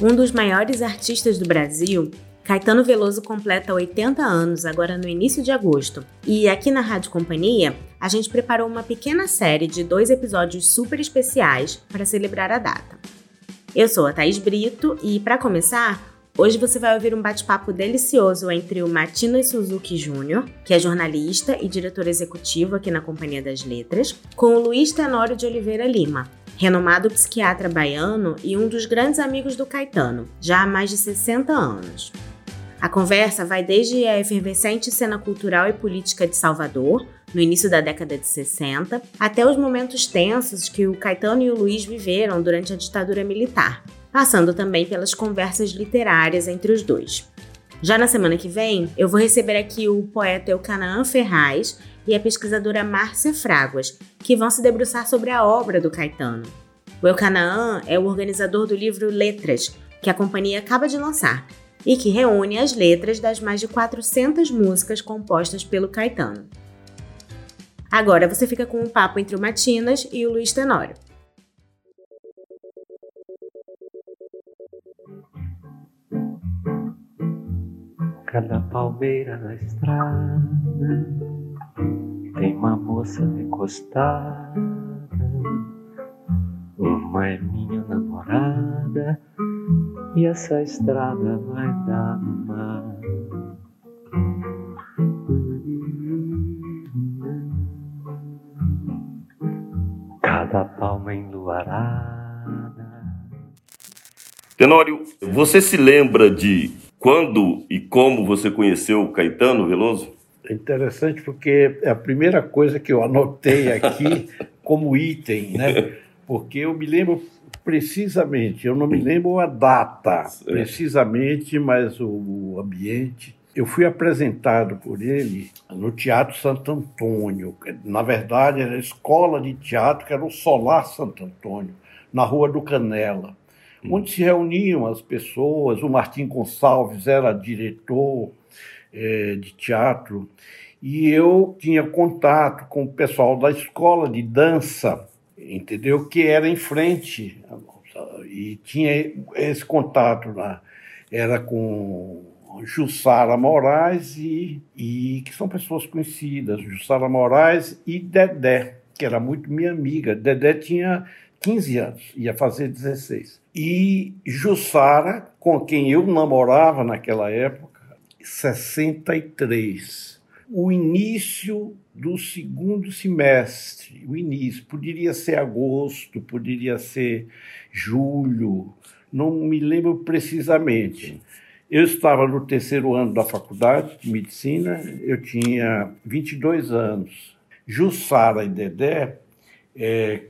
Um dos maiores artistas do Brasil, Caetano Veloso completa 80 anos agora no início de agosto. E aqui na Rádio Companhia, a gente preparou uma pequena série de dois episódios super especiais para celebrar a data. Eu sou a Thaís Brito e, para começar, hoje você vai ouvir um bate-papo delicioso entre o Martino Suzuki Júnior, que é jornalista e diretor executivo aqui na Companhia das Letras, com o Luiz Tenório de Oliveira Lima, renomado psiquiatra baiano e um dos grandes amigos do Caetano, já há mais de 60 anos. A conversa vai desde a efervescente cena cultural e política de Salvador, no início da década de 60, até os momentos tensos que o Caetano e o Luiz viveram durante a ditadura militar, passando também pelas conversas literárias entre os dois. Já na semana que vem, eu vou receber aqui o poeta Eucanaã Ferraz e a pesquisadora Márcia Fraguas, que vão se debruçar sobre a obra do Caetano. O Eucanaã é o organizador do livro Letras, que a companhia acaba de lançar, e que reúne as letras das mais de 400 músicas compostas pelo Caetano. Agora você fica com um papo entre o Matinas e o Luiz Tenório. Cada palmeira na estrada tem uma moça encostada. Uma é minha namorada e essa estrada vai dar no mar. Cada palma enluarada. Tenório, você se lembra de quando e como você conheceu o Caetano Veloso? É interessante porque é a primeira coisa que eu anotei aqui como item, né? Porque eu me lembro precisamente, eu não me lembro a data precisamente, mas o ambiente. Eu fui apresentado por ele no Teatro Santo Antônio. Na verdade, era a escola de teatro, que era o Solar Santo Antônio, na Rua do Canela, onde se reuniam as pessoas. O Martim Gonçalves era diretor é, de teatro e eu tinha contato com o pessoal da escola de dança entendeu? Que era em frente e tinha esse contato lá. Era com Jussara Moraes e, e que são pessoas conhecidas, Jussara Moraes e Dedé, que era muito minha amiga. Dedé tinha 15 anos, ia fazer 16. E Jussara, com quem eu namorava naquela época, 63. O início do segundo semestre, o início. Poderia ser agosto, poderia ser julho, não me lembro precisamente. Eu estava no terceiro ano da faculdade de medicina, eu tinha 22 anos. Jussara e Dedé, é,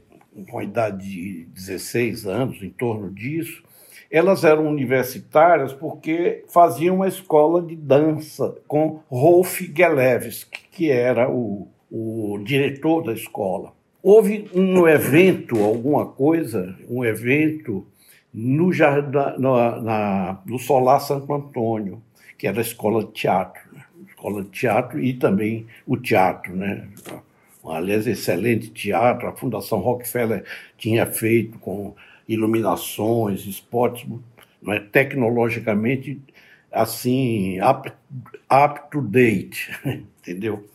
com a idade de 16 anos, em torno disso, elas eram universitárias porque faziam uma escola de dança com Rolf Gelewski, que era o, o diretor da escola. Houve um evento, alguma coisa, um evento no, na, na, no Solar Santo Antônio, que era a escola de teatro. Né? Escola de teatro e também o teatro, né? Aliás, excelente teatro. A Fundação Rockefeller tinha feito com iluminações, esportes, é, tecnologicamente assim, up, up to date, entendeu?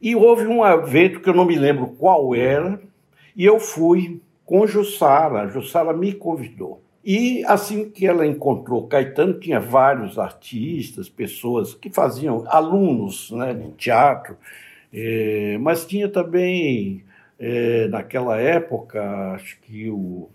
E houve um evento que eu não me lembro qual era, e eu fui com Jussara, Jussara me convidou. E assim que ela encontrou Caetano, tinha vários artistas, pessoas que faziam, alunos né, de teatro, é, mas tinha também, é, naquela época, acho que o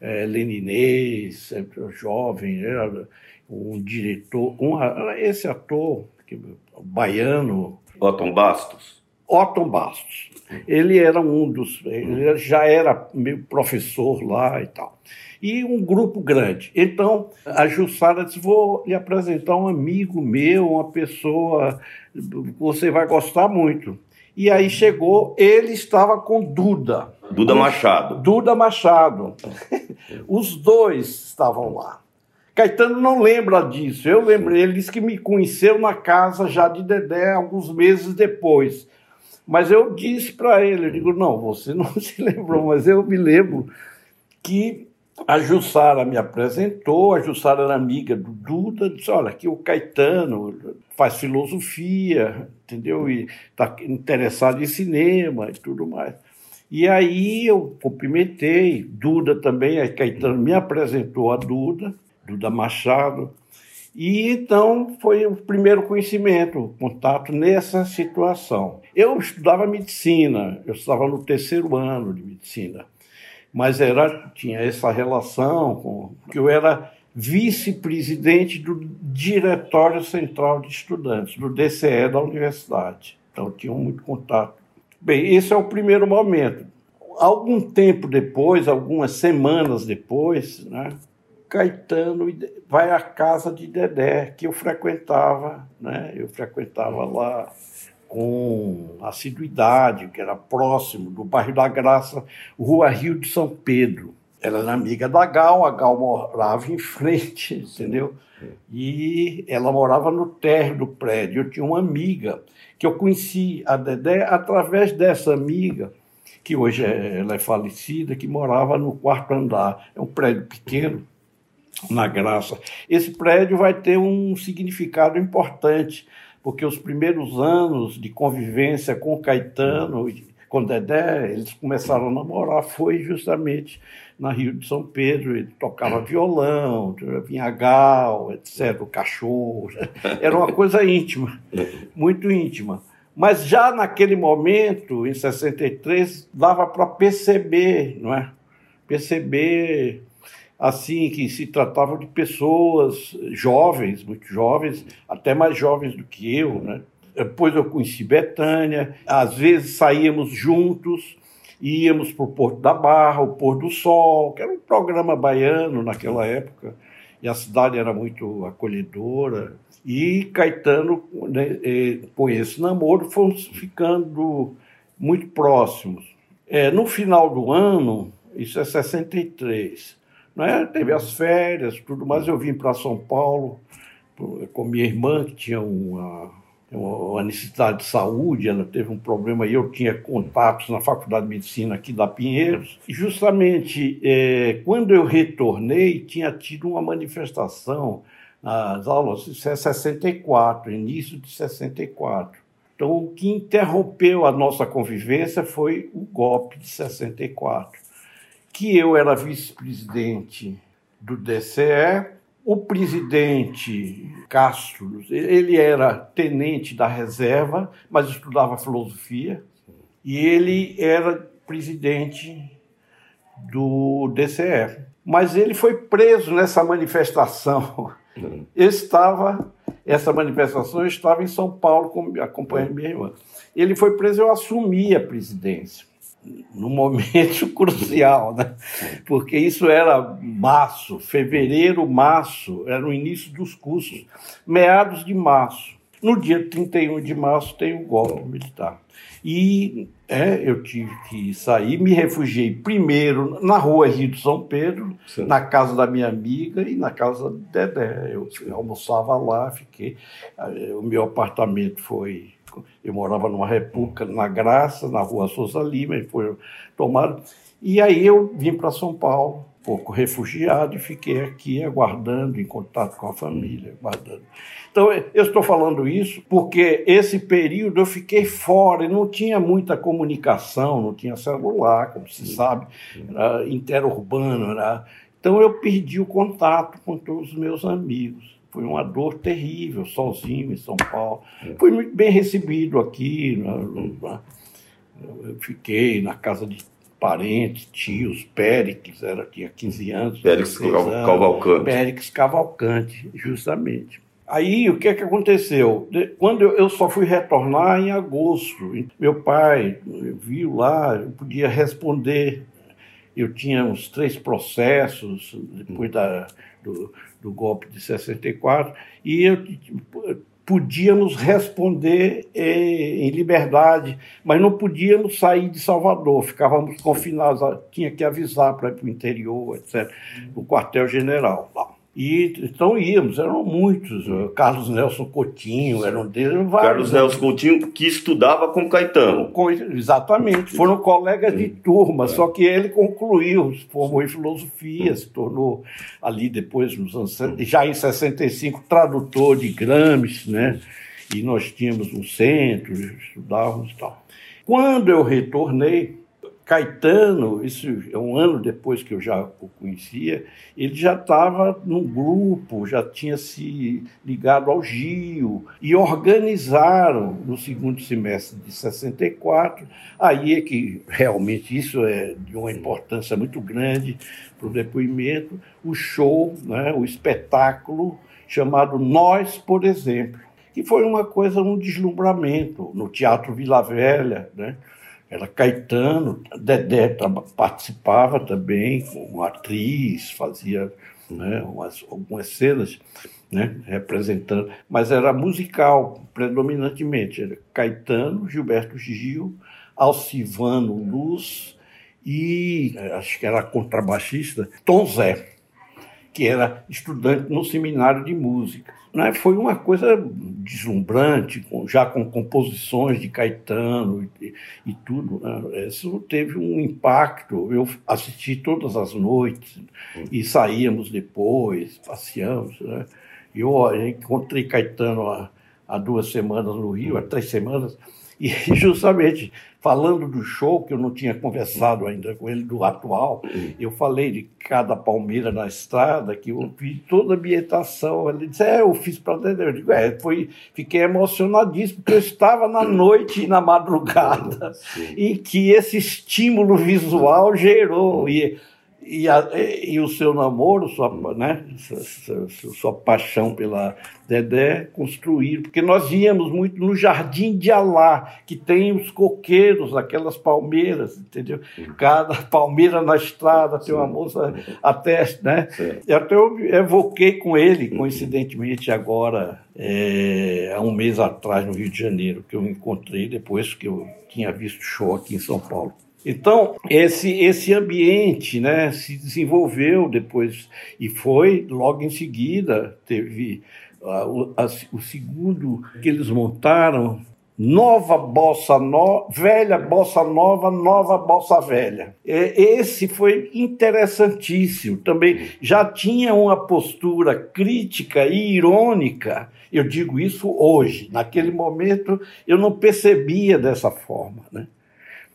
é, Leninês, sempre jovem, era um diretor, um, esse ator que, baiano. Otton Bastos. Otton Bastos. Ele era um dos. Ele já era meu professor lá e tal. E um grupo grande. Então, a Jussara disse: Vou lhe apresentar um amigo meu, uma pessoa que você vai gostar muito. E aí chegou, ele estava com Duda. Duda Machado. Duda Machado. Os dois estavam lá. Caetano não lembra disso. Eu lembro, ele disse que me conheceu na casa já de Dedé alguns meses depois. Mas eu disse para ele, eu digo, não, você não se lembrou, mas eu me lembro que A Jussara me apresentou, a Jussara era amiga do Duda, disse, olha, aqui o Caetano faz filosofia, entendeu? E está interessado em cinema e tudo mais. E aí eu cumprimentei, Duda também, a Caetano me apresentou a Duda, Duda Machado, e então foi o primeiro conhecimento, o contato nessa situação. Eu estudava medicina, eu estava no terceiro ano de medicina, mas era tinha essa relação com que eu era vice-presidente do Diretório Central de Estudantes, do DCE da universidade. Então tinha muito contato. Bem, esse é o primeiro momento. Algum tempo depois, algumas semanas depois, né, Caetano vai à casa de Dedé, que eu frequentava, né? Eu frequentava lá com assiduidade, que era próximo do bairro da Graça, Rua Rio de São Pedro. Ela era amiga da Gal, a Gal morava em frente, entendeu? E ela morava no térreo do prédio. Eu tinha uma amiga que eu conheci a Dedé através dessa amiga, que hoje é, ela é falecida, que morava no quarto andar. É um prédio pequeno, na Graça. Esse prédio vai ter um significado importante, porque os primeiros anos de convivência com Caetano e com Dedé, eles começaram a namorar, foi justamente na Rio de São Pedro. Ele tocava violão, vinha gal, etc., o cachorro. Era uma coisa íntima, muito íntima. Mas já naquele momento, em 63, dava para perceber, não é? Perceber assim que se tratava de pessoas jovens, muito jovens, até mais jovens do que eu, né? Depois eu conheci Betânia, às vezes saíamos juntos, íamos para o Porto da Barra, o Pôr do Sol, que era um programa baiano naquela época, e a cidade era muito acolhedora. E Caetano, né, com esse namoro, fomos ficando muito próximos. É, no final do ano, isso é 63, né? Teve as férias, tudo mais. Eu vim para São Paulo com minha irmã, que tinha uma, uma necessidade de saúde, ela teve um problema e eu tinha contatos na Faculdade de Medicina aqui da Pinheiros. E justamente é, quando eu retornei, tinha tido uma manifestação nas aulas, é 64, início de 64. Então, o que interrompeu a nossa convivência foi o golpe de 64 que eu era vice-presidente do DCE, o presidente Castro, ele era tenente da reserva, mas estudava filosofia, e ele era presidente do DCE. Mas ele foi preso nessa manifestação. estava, essa manifestação eu estava em São Paulo acompanhando minha irmã. Ele foi preso, eu assumi a presidência no momento crucial, né? porque isso era março, fevereiro, março, era o início dos cursos, meados de março. No dia 31 de março tem o golpe militar. E é, eu tive que sair, me refugiei primeiro na rua Rio de São Pedro, Sim. na casa da minha amiga e na casa do Dedé. Eu almoçava lá, fiquei. Eh, o meu apartamento foi eu morava numa república na Graça, na rua Souza Lima, e foi tomado. E aí eu vim para São Paulo, um pouco refugiado, e fiquei aqui aguardando, em contato com a família, aguardando. Então, eu estou falando isso porque esse período eu fiquei fora, e não tinha muita comunicação, não tinha celular, como se sabe, era interurbano. Era... Então, eu perdi o contato com todos os meus amigos. Foi uma dor terrível, sozinho em São Paulo. Fui muito bem recebido aqui. Né? Eu fiquei na casa de parentes, tios, Péricles, era, tinha 15 anos. Péricles Cavalcante. Péricles Cavalcante, justamente. Aí, o que é que aconteceu? Quando eu, eu, só fui retornar em agosto, meu pai viu lá, eu podia responder. Eu tinha uns três processos, depois da, do, do golpe de 64, e eu, podíamos responder eh, em liberdade, mas não podíamos sair de Salvador, ficávamos confinados, tinha que avisar para ir para o interior, etc., o quartel-general lá. E então íamos, eram muitos. Carlos Nelson Coutinho era um deles. Vários, Carlos Nelson Coutinho, que estudava com Caetano. Com, exatamente, foram colegas de turma, é. só que ele concluiu, formou em filosofia, se tornou ali depois, nos anos, já em 65, tradutor de Gramsci, né? E nós tínhamos um centro, estudávamos e tal. Quando eu retornei, Caetano, isso é um ano depois que eu já o conhecia, ele já estava num grupo, já tinha se ligado ao Gil, e organizaram no segundo semestre de 64. Aí é que realmente isso é de uma importância muito grande para o depoimento, o show, né, o espetáculo chamado Nós, por exemplo, que foi uma coisa, um deslumbramento no Teatro Vila Velha, né? Era Caetano, Dedé participava também como atriz, fazia né, umas, algumas cenas né, representando, mas era musical predominantemente. Era Caetano, Gilberto Gil, Alcivano Luz e acho que era contrabaixista, Tom Zé, que era estudante no seminário de música né, foi uma coisa deslumbrante, já com composições de Caetano e, e tudo. Né? Isso teve um impacto. Eu assisti todas as noites e saíamos depois, passeamos. Né? Eu encontrei Caetano há, há duas semanas no Rio, há três semanas, e justamente falando do show, que eu não tinha conversado ainda com ele, do atual, eu falei de cada palmeira na estrada, que eu vi toda a ambientação. Ele disse, é, eu fiz para entender. Eu digo, é, foi, fiquei emocionadíssimo, porque eu estava na noite e na madrugada, e que esse estímulo visual gerou. E, e, a, e, o seu namoro, sua, né, sua, sua, paixão pela Dedé construíram, porque nós íamos muito no Jardim de Alá, que tem os coqueiros, aquelas palmeiras, entendeu? Cada palmeira na estrada tem uma moça até, né? E até eu evoquei com ele, coincidentemente agora, é, há um mês atrás, no Rio de Janeiro, que eu encontrei depois que eu tinha visto show aqui em São Paulo. Então, esse, esse ambiente né, se desenvolveu depois, e foi logo em seguida, teve uh, o, a, o segundo que eles montaram, Nova Bossa Nova, Velha Bossa Nova, Nova Bossa Velha. Esse foi interessantíssimo. Também já tinha uma postura crítica e irônica. Eu digo isso hoje. Naquele momento eu não percebia dessa forma. Né?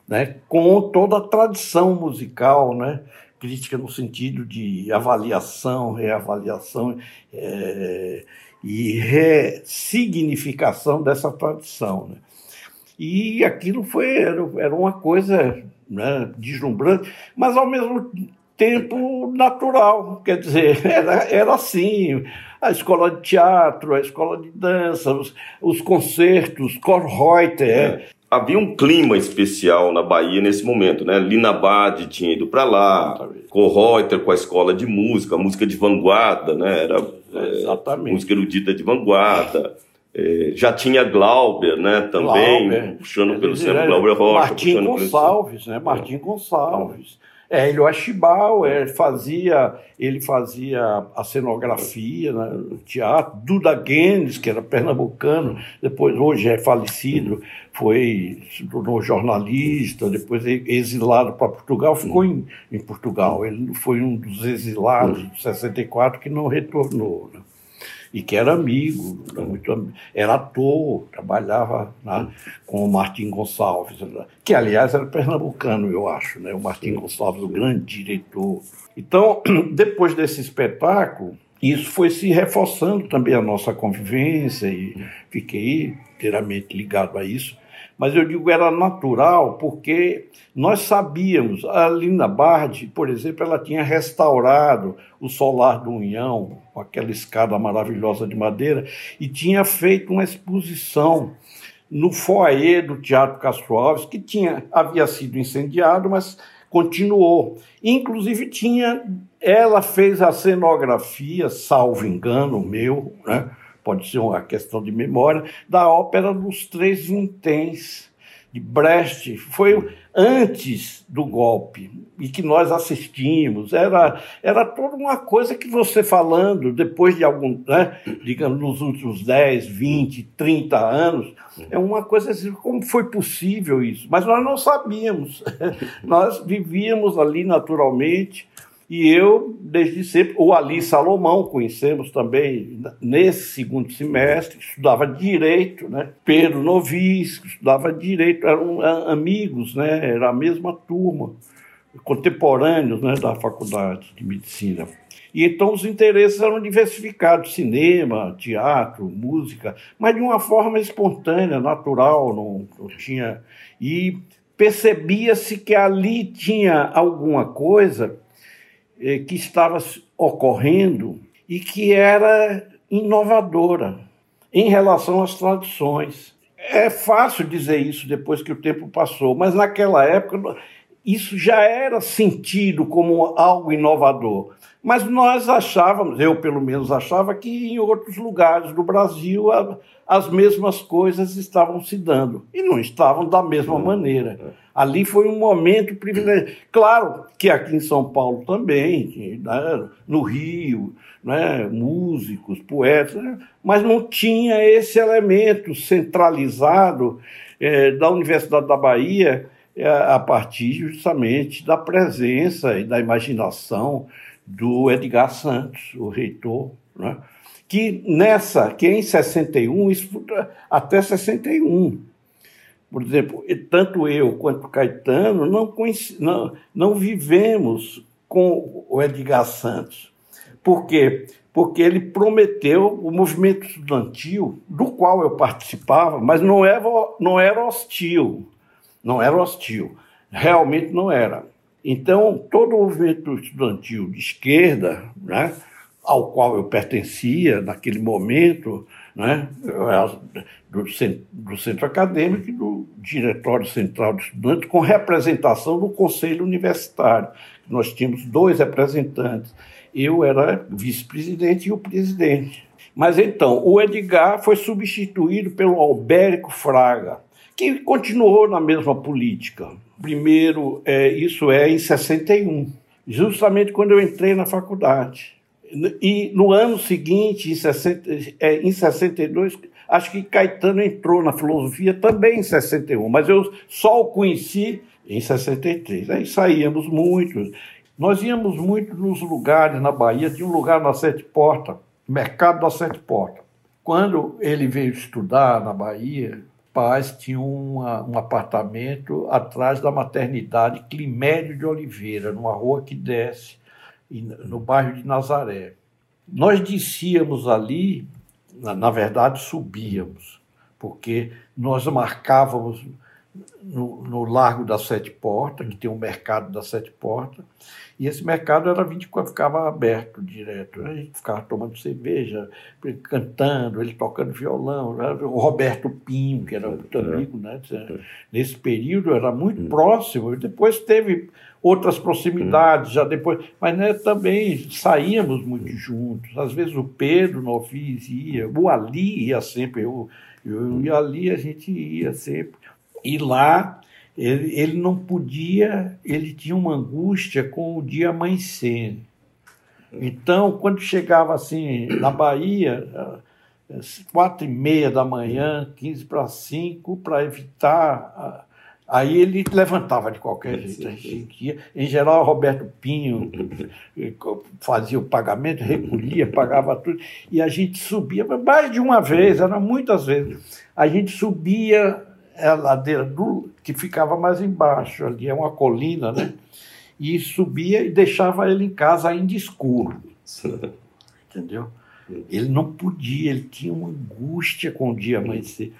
Né, com toda a tradição musical, né, crítica no sentido de avaliação, reavaliação é, e ressignificação dessa tradição. Né. E aquilo foi, era, era uma coisa né, deslumbrante, mas ao mesmo tempo natural, quer dizer, era, era assim, a escola de teatro, a escola de dança, os, os concertos, Korreuter, é havia um clima especial na Bahia nesse momento, né? Lina Bade tinha ido para lá, Reuter com a escola de música, música de vanguarda, né? Era é, música erudita de vanguarda. É, já tinha Glauber, né? Também, Glauber. puxando pelo centro, Glauber Rocha. Martim Gonçalves, né? Martim Gonçalves. É, ele o Ashibal, é, fazia, ele fazia a cenografia né, teatro, Duda Guedes, que era pernambucano, depois hoje é falecido, foi se tornou jornalista, depois exilado para Portugal, ficou em, em Portugal. Ele foi um dos exilados de 64 que não retornou. Né? E que era amigo, era, muito, era ator, trabalhava né, com o Martim Gonçalves, que aliás era pernambucano, eu acho, né? o Martim Gonçalves, o grande diretor. Então, depois desse espetáculo, isso foi se reforçando também a nossa convivência e fiquei inteiramente ligado a isso mas eu digo era natural porque nós sabíamos, a Lina Bardi, por exemplo, ela tinha restaurado o solar do União, com aquela escada maravilhosa de madeira, e tinha feito uma exposição no foyer do Teatro Castro Alves, que tinha, havia sido incendiado, mas continuou. Inclusive tinha, ela fez a cenografia, salvo engano meu, né? Pode ser uma questão de memória, da ópera dos Três Vinténs, de Brecht foi antes do golpe e que nós assistimos. Era, era toda uma coisa que você falando, depois de algum, né, digamos, nos últimos 10, 20, 30 anos, é uma coisa assim, como foi possível isso? Mas nós não sabíamos. nós vivíamos ali naturalmente e eu, desde sempre, o Ali Salomão, conhecemos também nesse segundo semestre, estudava direito, né? Pedro Novis, estudava direito, eram amigos, né? Era a mesma turma, contemporâneos né? da faculdade de medicina. E então os interesses eram diversificados: cinema, teatro, música, mas de uma forma espontânea, natural, não, não tinha. E percebia-se que ali tinha alguma coisa que estava ocorrendo e que era inovadora em relação às tradições. É fácil dizer isso depois que o tempo passou, mas naquela época isso já era sentido como algo inovador. Mas nós achávamos, eu pelo menos achava, que em outros lugares do Brasil as mesmas coisas estavam se dando. E não estavam da mesma maneira. Ali foi um momento privilegiado. Claro que aqui em São Paulo também, né, no Rio, né, músicos, poetas, né, mas não tinha esse elemento centralizado é, da Universidade da Bahia é, a partir justamente da presença e da imaginação do Edgar Santos, o reitor, né, que nessa, que em 61, isso até 61, por exemplo, tanto eu quanto Caetano não, não, não vivemos com o Edgar Santos. Por quê? Porque ele prometeu o movimento estudantil, do qual eu participava, mas não era, não era hostil. Não era hostil. Realmente não era. Então, todo o movimento estudantil de esquerda, né, ao qual eu pertencia naquele momento, né, do, do centro acadêmico e do Diretório Central de Estudantes, com representação do Conselho Universitário. Nós tínhamos dois representantes. Eu era vice-presidente e o presidente. Mas então, o Edgar foi substituído pelo Albérico Fraga, que continuou na mesma política. Primeiro, é, isso é em 61, justamente quando eu entrei na faculdade. E no ano seguinte, em, 60, é, em 62, acho que Caetano entrou na filosofia também em 61, mas eu só o conheci em 63. Aí saíamos muito. Nós íamos muito nos lugares na Bahia, tinha um lugar na Sete Portas, Mercado da Sete Portas. Quando ele veio estudar na Bahia, pais tinham uma, um apartamento atrás da maternidade Climédio de Oliveira, numa rua que desce no bairro de Nazaré. Nós descíamos ali, na, na verdade subíamos, porque nós marcávamos no, no, Largo das Sete Portas, que tem um mercado das Sete Portas, e esse mercado era 24, ficava aberto direto. A gente ficava tomando cerveja, cantando, ele tocando violão. Né? O Roberto Pinho, que era muito é. amigo, né? nesse período era muito hum. próximo. Depois teve outras proximidades, hum. já depois. Mas né, também saíamos muito juntos. Às vezes o Pedro Novis ia, o Ali ia sempre, eu, eu e o Ali a gente ia sempre. E lá ele, ele não podia, ele tinha uma angústia com o dia amanhecer. Então, quando chegava assim na Bahia, quatro e meia da manhã, quinze para cinco, para evitar. Aí ele levantava de qualquer jeito. Em geral, Roberto Pinho fazia o pagamento, recolhia, pagava tudo. E a gente subia, mais de uma vez, era muitas vezes. A gente subia é a ladeira do, que ficava mais embaixo, ali é uma colina, né? E subia e deixava ele em casa ainda escuro. Entendeu? Ele não podia, ele tinha uma angústia com o dia amanhecer.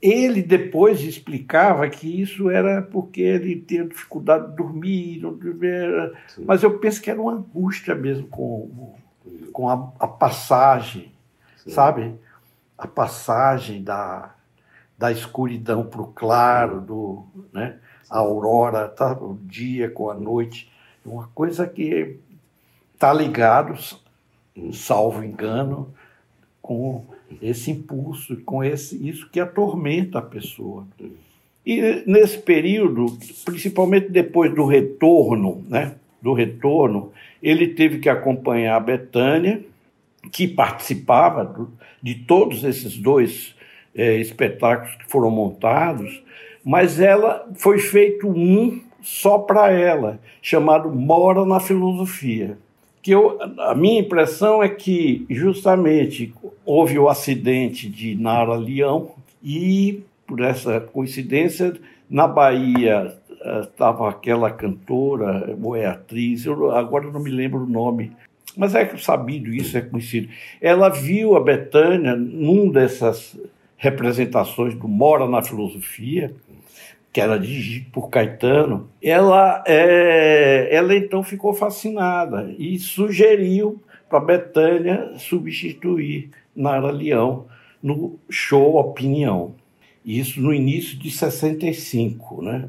Ele depois explicava que isso era porque ele tinha dificuldade de dormir, dormir mas eu penso que era uma angústia mesmo com, com a, a passagem, Sim. sabe? A passagem da, da escuridão para o claro, do, né? a aurora, tá? o dia com a noite. Uma coisa que está ligado, salvo engano, com esse impulso, com esse isso que atormenta a pessoa. E nesse período, principalmente depois do retorno, né, do retorno, ele teve que acompanhar a Betânia, que participava de todos esses dois é, espetáculos que foram montados, mas ela foi feito um só para ela, chamado Mora na Filosofia. Que eu, a minha impressão é que justamente houve o acidente de Nara Leão e por essa coincidência, na Bahia estava eh, aquela cantora ou é atriz, eu agora não me lembro o nome, mas é sabido isso, é conhecido. Ela viu a Betânia num dessas representações do Mora na Filosofia, que era dirigido por Caetano. Ela, é, ela então ficou fascinada e sugeriu para Betânia substituir Nara Leão no show Opinião. Isso no início de 65, né?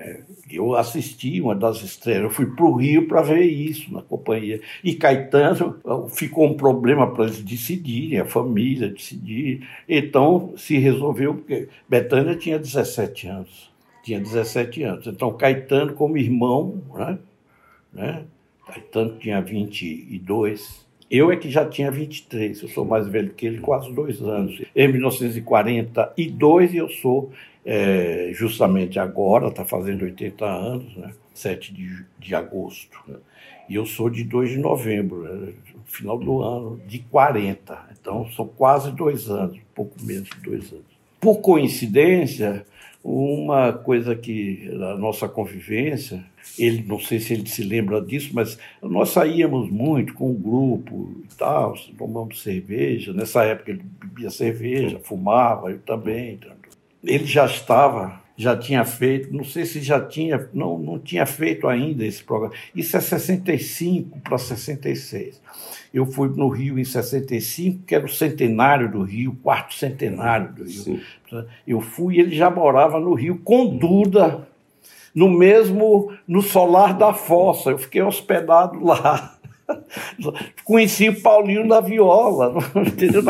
É, eu assisti uma das estreias, eu fui para o Rio para ver isso na companhia. E Caetano ficou um problema para eles decidirem, a família decidir. Então se resolveu, porque Betânia tinha 17 anos. Tinha 17 anos. Então Caetano, como irmão, né? né? Caetano tinha 22 eu é que já tinha 23, eu sou mais velho que ele, quase dois anos. Em 1942 eu sou, é, justamente agora, está fazendo 80 anos, né? 7 de, de agosto. E eu sou de 2 de novembro, né? final do ano, de 40. Então são quase dois anos, pouco menos de dois anos. Por coincidência, uma coisa que a nossa convivência, ele não sei se ele se lembra disso, mas nós saíamos muito com o grupo e tal, tomamos cerveja. Nessa época ele bebia cerveja, fumava, eu também. Ele já estava, já tinha feito, não sei se já tinha, não, não tinha feito ainda esse programa. Isso é 65 para 66. Eu fui no Rio em 65, que era o centenário do Rio, quarto centenário do Rio. Sim. Eu fui e ele já morava no Rio com Duda, no mesmo, no solar da fossa. Eu fiquei hospedado lá. Conheci o Paulinho da Viola, entendeu?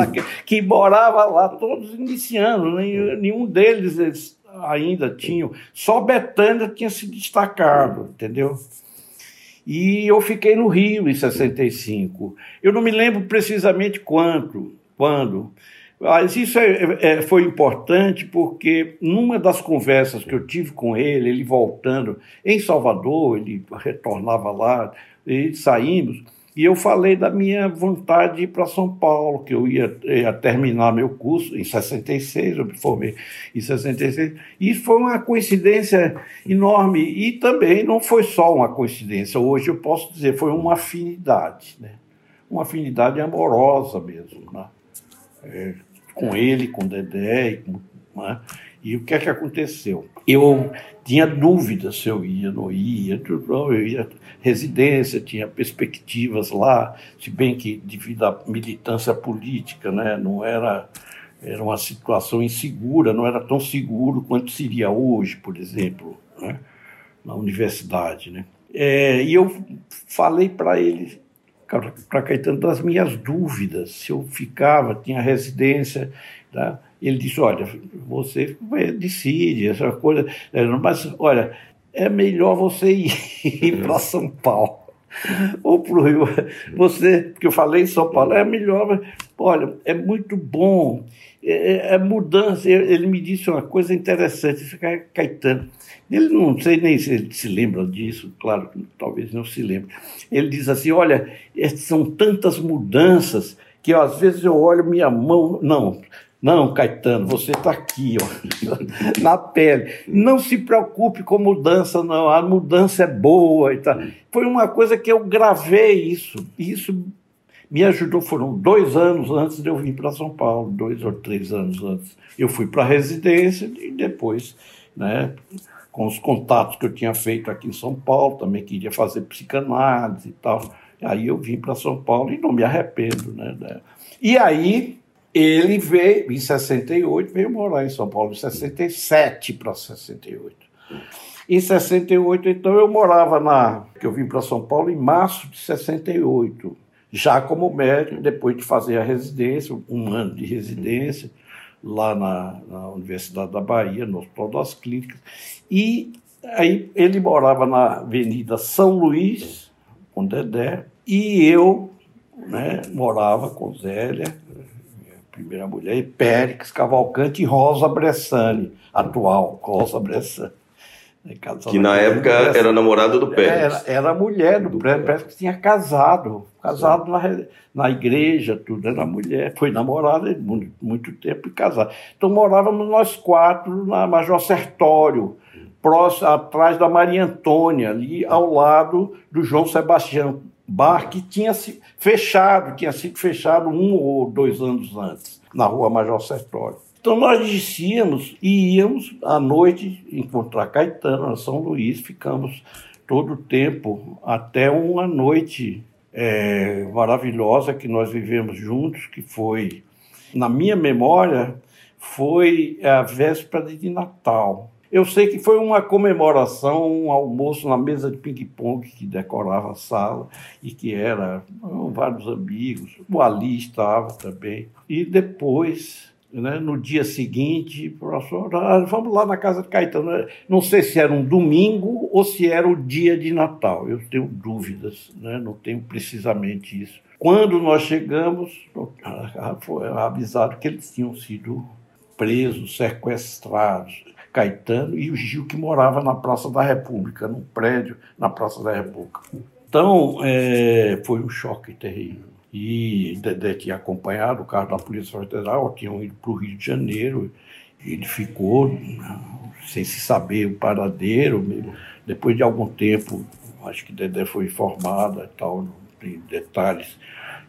que morava lá, todos iniciando, nenhum deles ainda tinham, só Betânia tinha se destacado, entendeu? E eu fiquei no Rio em 65. Eu não me lembro precisamente quanto, quando, mas isso é, é, foi importante porque numa das conversas que eu tive com ele, ele voltando em Salvador, ele retornava lá, e saímos, e eu falei da minha vontade de ir para São Paulo, que eu ia, ia, terminar meu curso em 66, eu me formei em 66. E foi uma coincidência enorme. E também não foi só uma coincidência, hoje eu posso dizer, foi uma afinidade, né? uma afinidade amorosa mesmo, né? É, com ele, com o Dedé, e com, né? E o que é que aconteceu? Eu tinha dúvidas se eu ia, não ia, eu ia residência, tinha perspectivas lá, se bem que devido à militância política, né, não era era uma situação insegura, não era tão seguro quanto seria hoje, por exemplo, né, na universidade, né. É, e eu falei para ele, para Caetano, das minhas dúvidas, se eu ficava, tinha residência, tá? Ele disse: Olha, você decide, essa coisa. É, mas, olha, é melhor você ir para São Paulo ou para o Rio. Você, que eu falei em São Paulo, é melhor. Olha, é muito bom. É, é, é mudança. Ele me disse uma coisa interessante, esse Caetano. Ele não sei nem se ele se lembra disso, claro, talvez não se lembre. Ele diz assim: olha, são tantas mudanças que às vezes eu olho minha mão. Não, não, Caetano, você está aqui, ó, na pele. Não se preocupe com mudança, não. A mudança é boa e tal. Foi uma coisa que eu gravei isso. Isso me ajudou. Foram dois anos antes de eu vir para São Paulo, dois ou três anos antes. Eu fui para a residência e depois, né, com os contatos que eu tinha feito aqui em São Paulo, também queria fazer psicanálise e tal. Aí eu vim para São Paulo e não me arrependo, né. E aí ele veio, em 68, veio morar em São Paulo, em 67 para 68. Em 68, então, eu morava na. que eu vim para São Paulo em março de 68, já como médico, depois de fazer a residência, um ano de residência. lá na, na Universidade da Bahia, no Hospital das Clínicas. E aí ele morava na Avenida São Luís, com Dedé, e eu né, morava com Zélia, primeira mulher, e Périx Cavalcante e Rosa Bressani, atual Rosa Bressani. Que na época era namorada do Pérez. Era, era mulher do, do Pérez, Pérez que tinha casado, casado na, na igreja, tudo, era mulher. Foi namorada muito, muito tempo e casada. Então morávamos nós quatro na Major Sertório, próximo, atrás da Maria Antônia, ali ao lado do João Sebastião Bar, que tinha se fechado, tinha sido fechado um ou dois anos antes, na rua Major Sertório. Então nós descíamos e íamos à noite encontrar Caetano, São Luís, ficamos todo o tempo, até uma noite é, maravilhosa que nós vivemos juntos, que foi, na minha memória, foi a véspera de Natal. Eu sei que foi uma comemoração, um almoço na mesa de ping-pong que decorava a sala e que era vários amigos. O Ali estava também. E depois né? No dia seguinte, professor, ah, vamos lá na casa de Caetano. Não sei se era um domingo ou se era o dia de Natal. Eu tenho dúvidas, né? não tenho precisamente isso. Quando nós chegamos, foi avisado que eles tinham sido presos, sequestrados. Caetano e o Gil, que morava na Praça da República, num prédio na Praça da República. Então, é, foi um choque terrível e Dedé tinha acompanhado o carro da Polícia Federal, tinham ido para o Rio de Janeiro. Ele ficou sem se saber o paradeiro. Depois de algum tempo, acho que Dedé foi informada e tal, não tem detalhes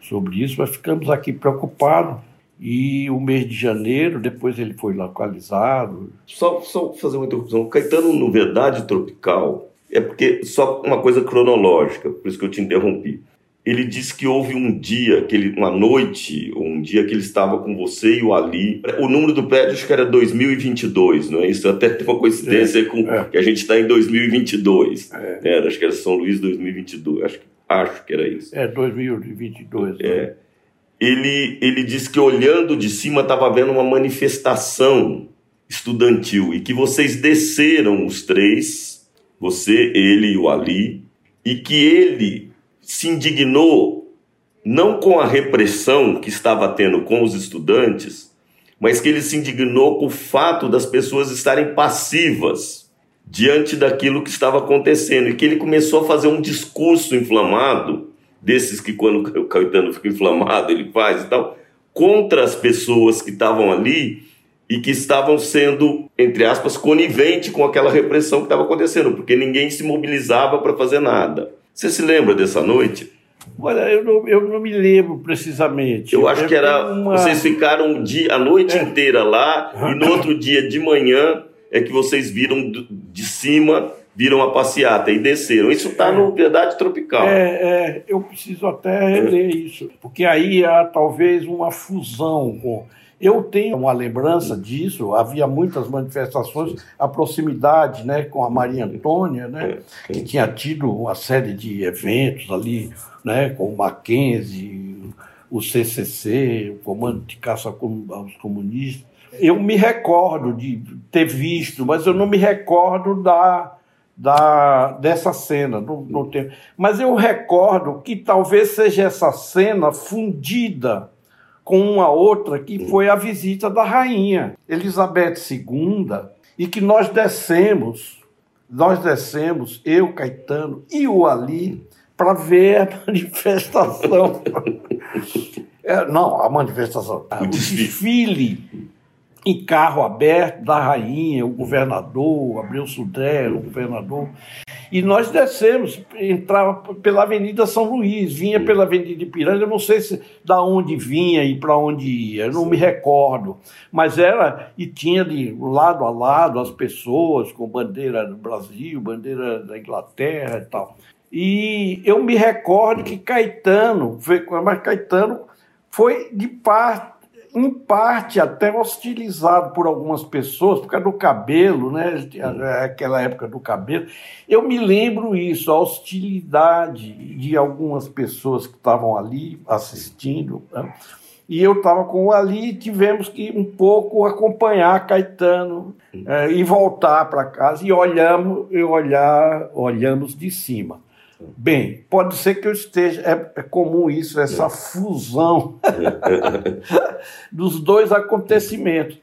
sobre isso, mas ficamos aqui preocupados. E o mês de janeiro, depois ele foi localizado. Só, só fazer uma interrupção. Caetano, no Verdade Tropical, é porque só uma coisa cronológica, por isso que eu te interrompi ele disse que houve um dia, que ele, uma noite, um dia que ele estava com você e o Ali. O número do prédio acho que era 2022, não é isso? Até tem uma coincidência é, com é. que a gente está em 2022. É. Era, acho que era São Luís 2022, acho, acho que era isso. É, 2022. Né? É. Ele, ele disse que olhando de cima estava vendo uma manifestação estudantil e que vocês desceram os três, você, ele e o Ali, e que ele se indignou não com a repressão que estava tendo com os estudantes, mas que ele se indignou com o fato das pessoas estarem passivas diante daquilo que estava acontecendo e que ele começou a fazer um discurso inflamado, desses que quando o Caetano fica inflamado ele faz e tal, contra as pessoas que estavam ali e que estavam sendo, entre aspas, conivente com aquela repressão que estava acontecendo, porque ninguém se mobilizava para fazer nada. Você se lembra dessa noite? Olha, eu não, eu não me lembro precisamente. Eu acho que era. Uma... Vocês ficaram um dia, a noite é. inteira lá, e no outro dia de manhã é que vocês viram de cima, viram a passeata e desceram. Isso está é. no Verdade Tropical. É, é, eu preciso até reler isso, porque aí há talvez uma fusão com eu tenho uma lembrança disso, havia muitas manifestações, a proximidade né, com a Maria Antônia, né, que tinha tido uma série de eventos ali, né, com o Mackenzie, o CCC, o Comando de Caça aos Comunistas. Eu me recordo de ter visto, mas eu não me recordo da, da, dessa cena. No, no tempo. Mas eu recordo que talvez seja essa cena fundida com uma outra que foi a visita da rainha Elizabeth II e que nós descemos, nós descemos, eu, Caetano e o Ali, para ver a manifestação. é, não, a manifestação, o desfile em carro aberto da rainha, o governador, Abreu Sudré, o governador. E nós descemos, entrava pela Avenida São Luís, vinha pela Avenida Ipiranga, eu não sei se da onde vinha e para onde ia, eu não me recordo. Mas era, e tinha de lado a lado as pessoas com bandeira do Brasil, bandeira da Inglaterra e tal. E eu me recordo que Caetano, mas Caetano foi de parte em parte até hostilizado por algumas pessoas, por causa do cabelo, né? Aquela época do cabelo. Eu me lembro isso, a hostilidade de algumas pessoas que estavam ali assistindo. Né? E eu estava com o Ali e tivemos que um pouco acompanhar Caetano é, e voltar para casa e olhamos, e olhar, olhamos de cima. Bem, pode ser que eu esteja. É, é comum isso, essa fusão dos dois acontecimentos.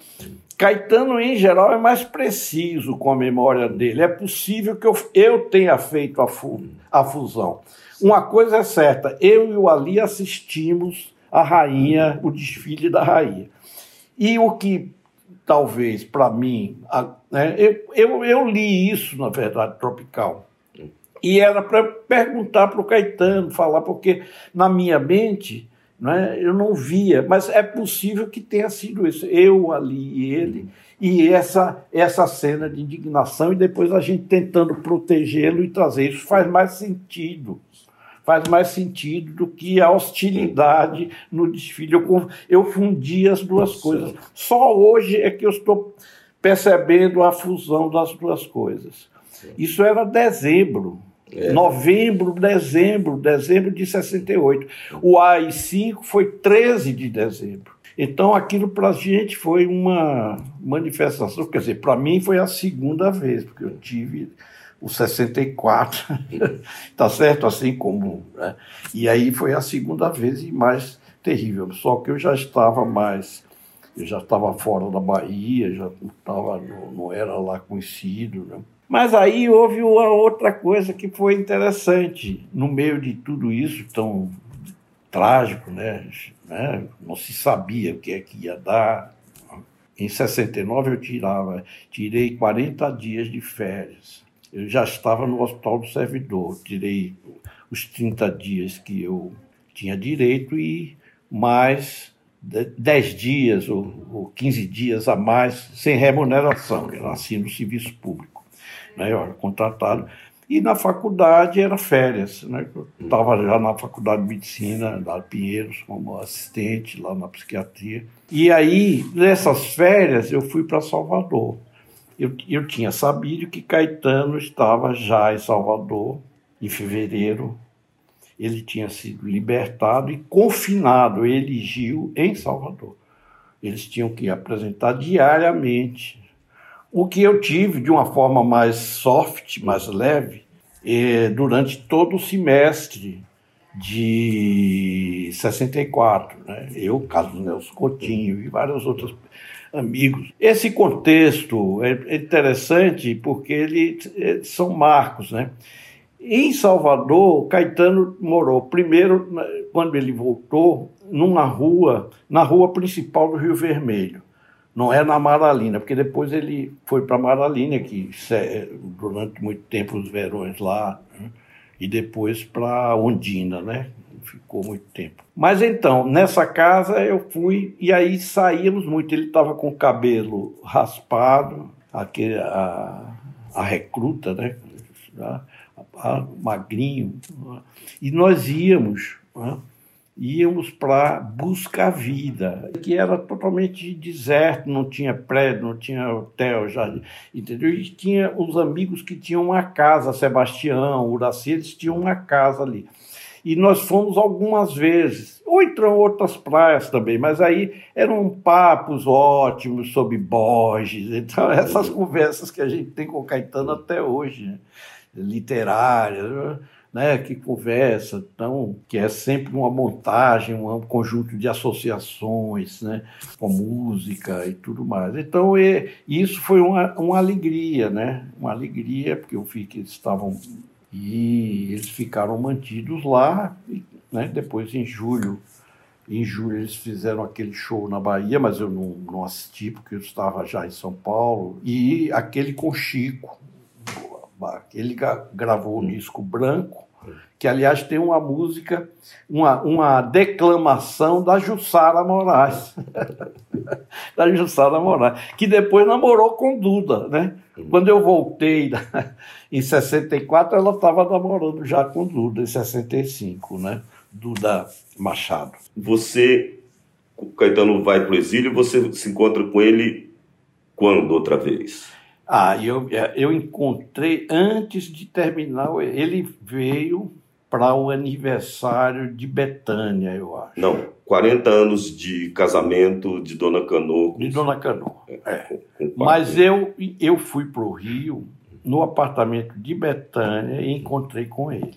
Caetano, em geral, é mais preciso com a memória dele. É possível que eu, eu tenha feito a, fu, a fusão. Uma coisa é certa: eu e o Ali assistimos a rainha, o desfile da rainha. E o que talvez para mim, né, eu, eu, eu, li isso, na verdade, Tropical. E era para perguntar para o Caetano, falar, porque na minha mente né, eu não via, mas é possível que tenha sido isso. Eu ali e ele, e essa, essa cena de indignação, e depois a gente tentando protegê-lo e trazer. Isso faz mais sentido faz mais sentido do que a hostilidade no desfile. Eu, eu fundi as duas coisas. Só hoje é que eu estou percebendo a fusão das duas coisas. Isso era dezembro. É. Novembro, dezembro, dezembro de 68. O AI-5 foi 13 de dezembro. Então aquilo para a gente foi uma manifestação, quer dizer, para mim foi a segunda vez, porque eu tive o 64, tá certo? Assim como. Né? E aí foi a segunda vez e mais terrível. Só que eu já estava mais. Eu já estava fora da Bahia, já tava, não, não era lá conhecido. Né? Mas aí houve uma outra coisa que foi interessante. No meio de tudo isso tão trágico, né? né? Não se sabia o que é que ia dar. Em 69 eu tirava, tirei 40 dias de férias eu já estava no Hospital do Servidor. Tirei os 30 dias que eu tinha direito e mais 10 dias ou, ou 15 dias a mais sem remuneração. Nasci no serviço público. Né? Eu era contratado. E na faculdade era férias. Né? Eu estava já na faculdade de medicina, da Pinheiros, como assistente lá na psiquiatria. E aí, nessas férias, eu fui para Salvador eu, eu tinha sabido que Caetano estava já em Salvador em fevereiro. Ele tinha sido libertado e confinado, ele e Gil, em Salvador. Eles tinham que apresentar diariamente. O que eu tive de uma forma mais soft, mais leve, é, durante todo o semestre de 64. Né? Eu, Carlos Nelson Coutinho e várias outras amigos. Esse contexto é interessante porque ele, é, são marcos, né? Em Salvador, Caetano morou primeiro, quando ele voltou, numa rua, na rua principal do Rio Vermelho. Não é na Maralina, porque depois ele foi para Maralina, que durante muito tempo os verões lá, né? e depois para Ondina, né? ficou muito tempo. Mas então, nessa casa eu fui e aí saíamos muito. Ele estava com o cabelo raspado, aquele, a, a recruta, né? A, a, magrinho. E nós íamos, né? Íamos para buscar vida, que era totalmente deserto, não tinha prédio, não tinha hotel, já, entendeu? E tinha os amigos que tinham uma casa, Sebastião, Uraci, eles tinham uma casa ali. E nós fomos algumas vezes, ou então outras praias também, mas aí eram papos ótimos sobre Borges, então essas conversas que a gente tem com o Caetano até hoje, né? literárias, né? que conversa, então, que é sempre uma montagem, um conjunto de associações, né? com música e tudo mais. Então, e, isso foi uma, uma alegria, né? uma alegria, porque eu vi que eles estavam e eles ficaram mantidos lá. E, né, depois, em julho, em julho eles fizeram aquele show na Bahia, mas eu não, não assisti porque eu estava já em São Paulo. E aquele com Chico, ele gravou o disco branco, que aliás tem uma música, uma, uma declamação da Jussara Moraes. da Jussara Moraes, que depois namorou com Duda, né? Quando eu voltei em 64, ela estava namorando já com Duda, em 65, né? Duda Machado. Você, Caetano vai para o exílio, você se encontra com ele quando outra vez? Ah, eu, é, eu encontrei antes de terminar, ele veio para o aniversário de Betânia, eu acho. Não, 40 anos de casamento de Dona Cano. De Dona Cano, é. Mas eu, eu fui para o Rio, no apartamento de Betânia, e encontrei com ele.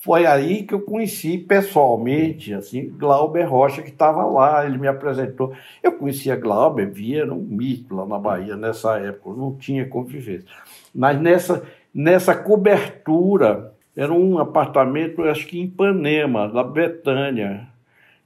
Foi aí que eu conheci pessoalmente, assim, Glauber Rocha, que estava lá, ele me apresentou. Eu conhecia Glauber, via um mito lá na Bahia nessa época, não tinha convivência. Mas nessa, nessa cobertura era um apartamento, acho que em Ipanema, da Betânia.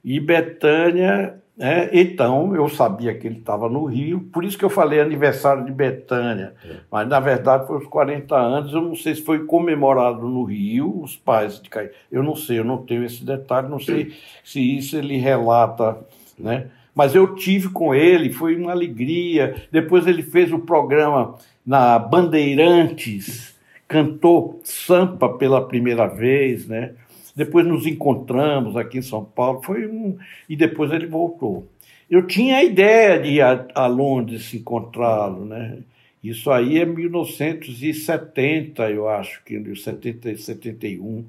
E Betânia, é, então eu sabia que ele estava no Rio, por isso que eu falei aniversário de Betânia. É. Mas na verdade foi os 40 anos, eu não sei se foi comemorado no Rio, os pais de Caetano. Eu não sei, eu não tenho esse detalhe, não sei se isso ele relata, né? Mas eu tive com ele, foi uma alegria. Depois ele fez o programa na Bandeirantes, cantou Sampa pela primeira vez, né? Depois nos encontramos aqui em São Paulo, foi um e depois ele voltou. Eu tinha a ideia de ir a, a Londres encontrá-lo, né? Isso aí é 1970, eu acho que 70 71,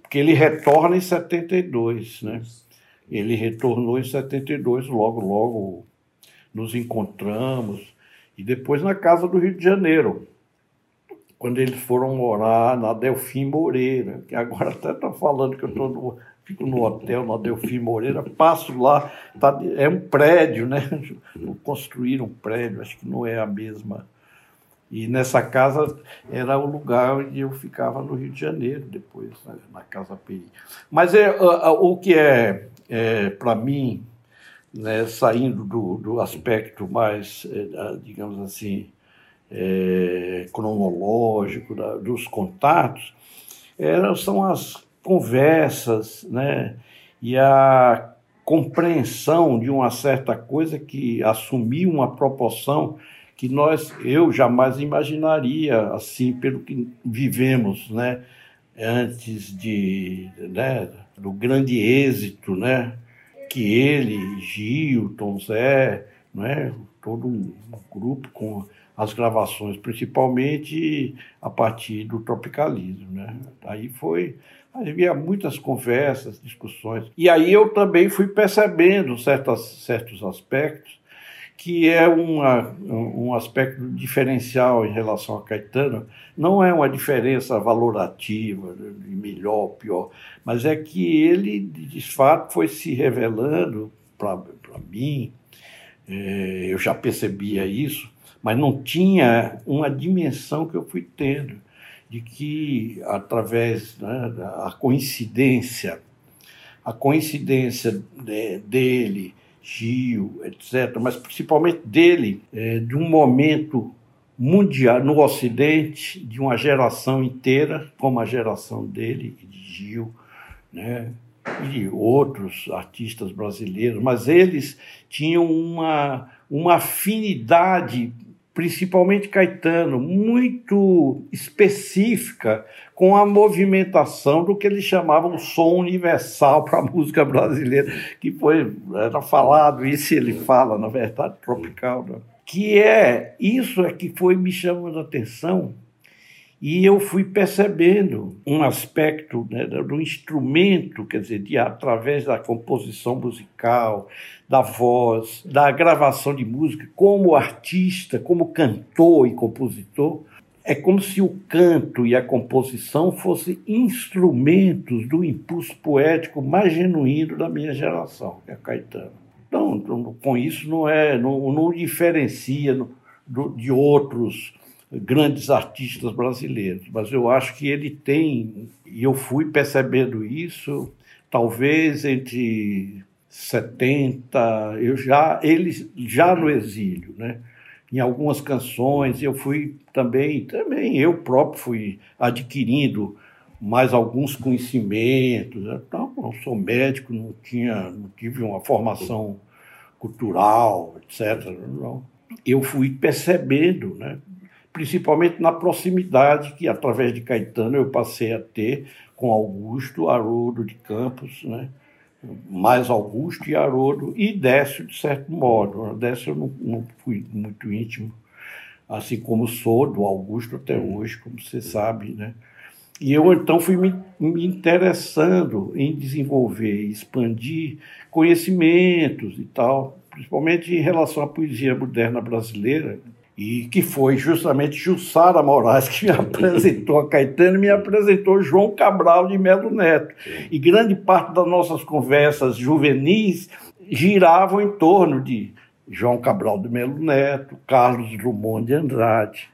porque ele retorna em 72, né? Ele retornou em 72, logo logo nos encontramos e depois na casa do Rio de Janeiro quando eles foram morar na Delfim Moreira, que agora até está falando que eu tô no, fico no hotel na Delfim Moreira, passo lá, tá, é um prédio, né? Construíram um prédio, acho que não é a mesma. E nessa casa era o lugar onde eu ficava no Rio de Janeiro, depois, né? na Casa PI. Mas é, o que é, é para mim, né, saindo do, do aspecto mais, é, digamos assim, é, cronológico da, dos contatos, eram, são as conversas né, e a compreensão de uma certa coisa que assumiu uma proporção que nós, eu jamais imaginaria assim pelo que vivemos, né, antes de, né, do grande êxito, né, que ele, Gil, Tom Zé, né, todo um grupo com as gravações, principalmente a partir do tropicalismo. Né? Aí foi, havia muitas conversas, discussões. E aí eu também fui percebendo certas, certos aspectos que é uma, um aspecto diferencial em relação a Caetano. Não é uma diferença valorativa, de melhor ou pior, mas é que ele, de fato, foi se revelando para mim, é, eu já percebia isso, mas não tinha uma dimensão que eu fui tendo de que através né, da coincidência, a coincidência de, dele, Gil, etc., mas principalmente dele, é, de um momento mundial no Ocidente, de uma geração inteira, como a geração dele de Gil, né, e outros artistas brasileiros, mas eles tinham uma, uma afinidade principalmente Caetano, muito específica com a movimentação do que eles chamavam som universal para a música brasileira, que foi era falado isso ele fala na verdade tropical, né? que é isso é que foi me chamando a atenção e eu fui percebendo um aspecto né, do instrumento, quer dizer, de, através da composição musical, da voz, da gravação de música, como artista, como cantor e compositor. É como se o canto e a composição fossem instrumentos do impulso poético mais genuíno da minha geração, que é Caetano. Então, com isso não é, não, não diferencia de outros grandes artistas brasileiros, mas eu acho que ele tem, e eu fui percebendo isso, talvez entre 70, eu já ele já no exílio, né? Em algumas canções eu fui também, também eu próprio fui adquirindo mais alguns conhecimentos. Então, não sou médico, não tinha, não tive uma formação cultural, etc. Não. Eu fui percebendo, né? Principalmente na proximidade que, através de Caetano, eu passei a ter com Augusto Haroldo de Campos, né? mais Augusto e Haroldo, e Décio, de certo modo. Décio eu não, não fui muito íntimo, assim como sou do Augusto até hoje, como você sabe. Né? E eu então fui me, me interessando em desenvolver, expandir conhecimentos e tal, principalmente em relação à poesia moderna brasileira, e que foi justamente Jussara Moraes que me apresentou a Caetano e me apresentou João Cabral de Melo Neto. E grande parte das nossas conversas juvenis giravam em torno de João Cabral de Melo Neto, Carlos Drummond de Andrade,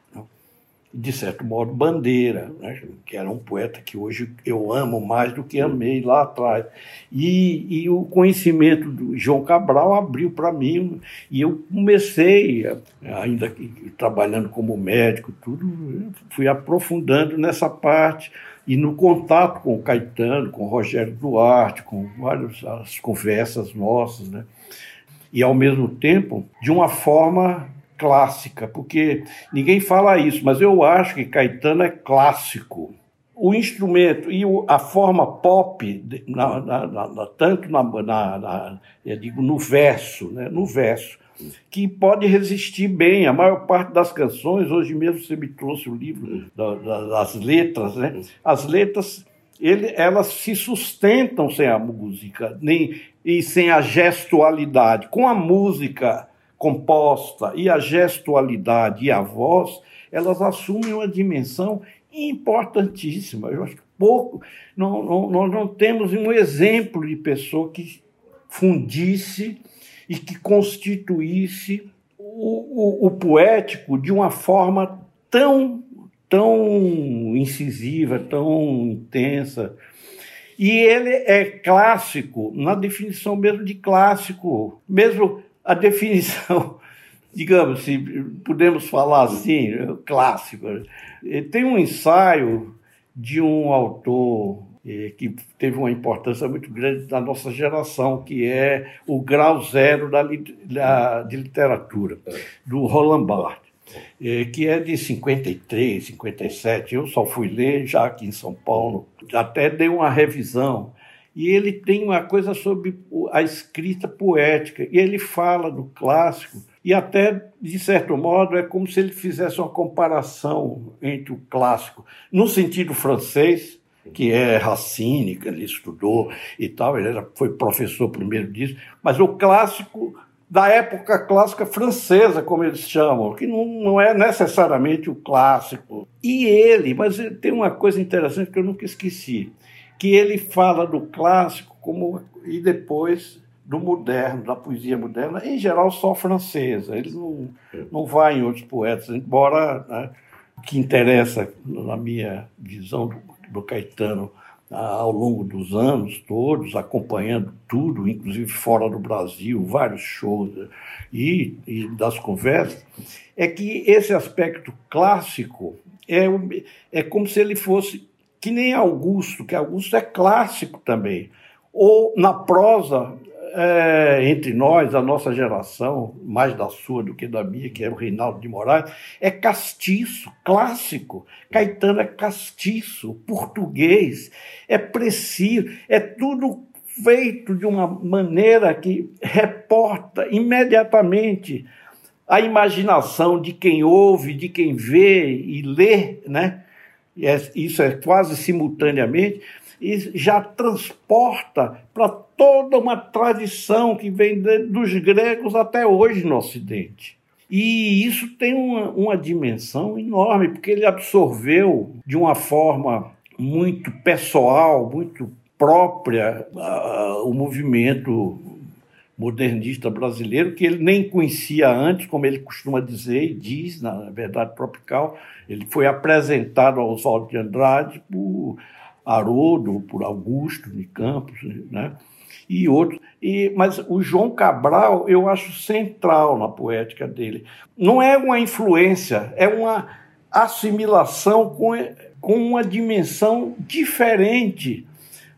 de certo modo, Bandeira, né, que era um poeta que hoje eu amo mais do que amei lá atrás. E, e o conhecimento do João Cabral abriu para mim, e eu comecei, ainda trabalhando como médico, tudo, fui aprofundando nessa parte e no contato com o Caetano, com o Rogério Duarte, com várias as conversas nossas, né? E ao mesmo tempo, de uma forma clássica, porque ninguém fala isso, mas eu acho que Caetano é clássico. O instrumento e a forma pop, na, na, na, tanto na, eu digo, no verso, né, no verso, que pode resistir bem. A maior parte das canções, hoje mesmo você me trouxe o livro da, da, das letras, né? As letras ele, elas se sustentam sem a música nem, e sem a gestualidade. Com a música composta e a gestualidade e a voz, elas assumem uma dimensão importantíssima. Eu acho que pouco, não, não, nós não temos um exemplo de pessoa que fundisse e que constituísse o, o, o poético de uma forma tão, tão incisiva, tão intensa. E ele é clássico, na definição mesmo de clássico, mesmo a definição, digamos, se podemos falar assim, clássico. Tem um ensaio de um autor eh, que teve uma importância muito grande na nossa geração, que é o Grau Zero da, da de Literatura, do Roland Barthes, eh, que é de 53, 57. Eu só fui ler já aqui em São Paulo, até dei uma revisão e ele tem uma coisa sobre a escrita poética, e ele fala do clássico, e até, de certo modo, é como se ele fizesse uma comparação entre o clássico, no sentido francês, que é Racine, que ele estudou e tal, ele era, foi professor primeiro disso, mas o clássico da época clássica francesa, como eles chamam, que não, não é necessariamente o clássico. E ele, mas tem uma coisa interessante que eu nunca esqueci que ele fala do clássico como e depois do moderno, da poesia moderna, em geral só francesa. Ele não, não vai em outros poetas, embora né, o que interessa na minha visão do, do Caetano ao longo dos anos todos, acompanhando tudo, inclusive fora do Brasil, vários shows e, e das conversas, é que esse aspecto clássico é, é como se ele fosse que nem Augusto, que Augusto é clássico também. Ou na prosa, é, entre nós, a nossa geração, mais da sua do que da minha, que é o Reinaldo de Moraes, é castiço, clássico. Caetano é castiço, português, é preciso, é tudo feito de uma maneira que reporta imediatamente a imaginação de quem ouve, de quem vê e lê, né? É, isso é quase simultaneamente, e já transporta para toda uma tradição que vem dos gregos até hoje no Ocidente. E isso tem uma, uma dimensão enorme, porque ele absorveu de uma forma muito pessoal, muito própria, uh, o movimento modernista brasileiro, que ele nem conhecia antes, como ele costuma dizer e diz, na verdade, tropical. Ele foi apresentado ao Oswaldo de Andrade por Haroldo, por Augusto de Campos, né? e outros. E, mas o João Cabral eu acho central na poética dele. Não é uma influência, é uma assimilação com, com uma dimensão diferente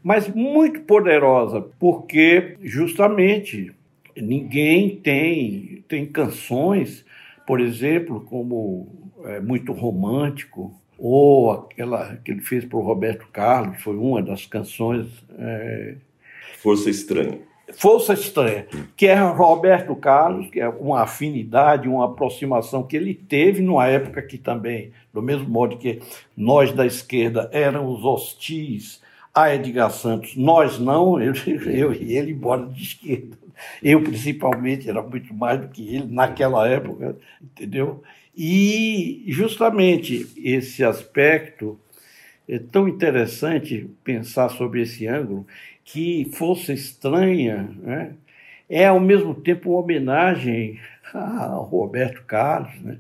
mas muito poderosa, porque justamente ninguém tem tem canções, por exemplo, como é, muito romântico ou aquela que ele fez para o Roberto Carlos, foi uma das canções. É... Força Estranha. Força Estranha, que é Roberto Carlos, que é uma afinidade, uma aproximação que ele teve numa época que também, do mesmo modo que nós da esquerda éramos hostis a Edgar Santos, nós não, eu, eu e ele, embora de esquerda. Eu, principalmente, era muito mais do que ele naquela época, entendeu? E justamente esse aspecto é tão interessante pensar sobre esse ângulo que Força Estranha né, é, ao mesmo tempo, uma homenagem ao Roberto Carlos, né,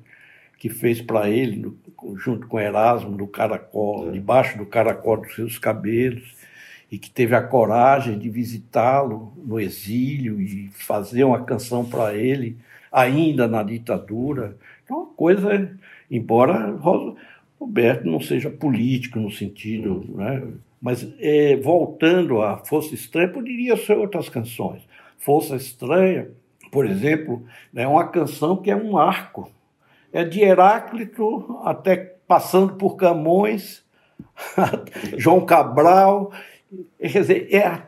que fez para ele, no, junto com Erasmo, no caracol, é. debaixo do caracol dos seus cabelos, e que teve a coragem de visitá-lo no exílio e fazer uma canção para ele, ainda na ditadura. Então, uma coisa, embora Roberto não seja político no sentido. Né, mas é, voltando à Força Estranha, poderia ser outras canções. Força Estranha, por exemplo, é uma canção que é um arco. É de Heráclito até passando por Camões, João Cabral. Quer dizer, é,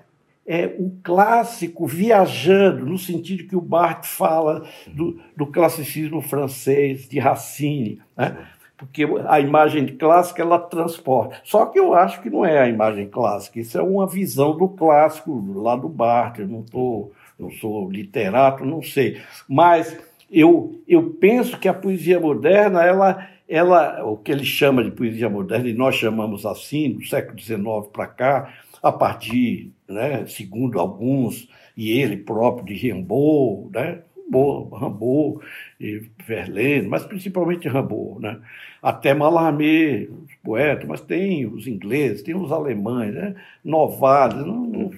é o clássico viajando, no sentido que o Barthes fala do, do classicismo francês, de Racine. Né? porque a imagem clássica ela transporta. Só que eu acho que não é a imagem clássica, isso é uma visão do clássico lá do Barthes. Não tô, eu sou literato, não sei, mas eu, eu penso que a poesia moderna ela ela, o que ele chama de poesia moderna, e nós chamamos assim, do século XIX para cá, a partir, né, segundo alguns, e ele próprio, de Rimbaud, né, Rimbaud, e Verlaine, mas principalmente Rimbaud, né? até Mallarmé, os poetas, mas tem os ingleses, tem os alemães, né? Novalis,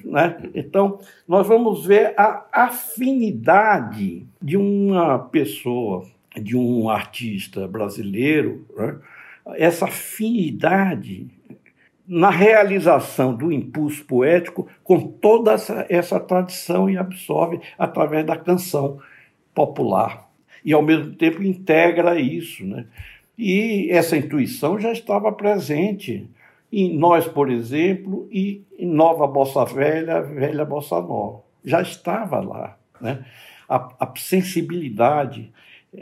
né? Então, nós vamos ver a afinidade de uma pessoa, de um artista brasileiro, né? essa afinidade na realização do impulso poético com toda essa, essa tradição e absorve através da canção popular e, ao mesmo tempo, integra isso. Né? E essa intuição já estava presente em nós, por exemplo, e em Nova Bossa Velha, Velha Bossa Nova. Já estava lá. Né? A, a sensibilidade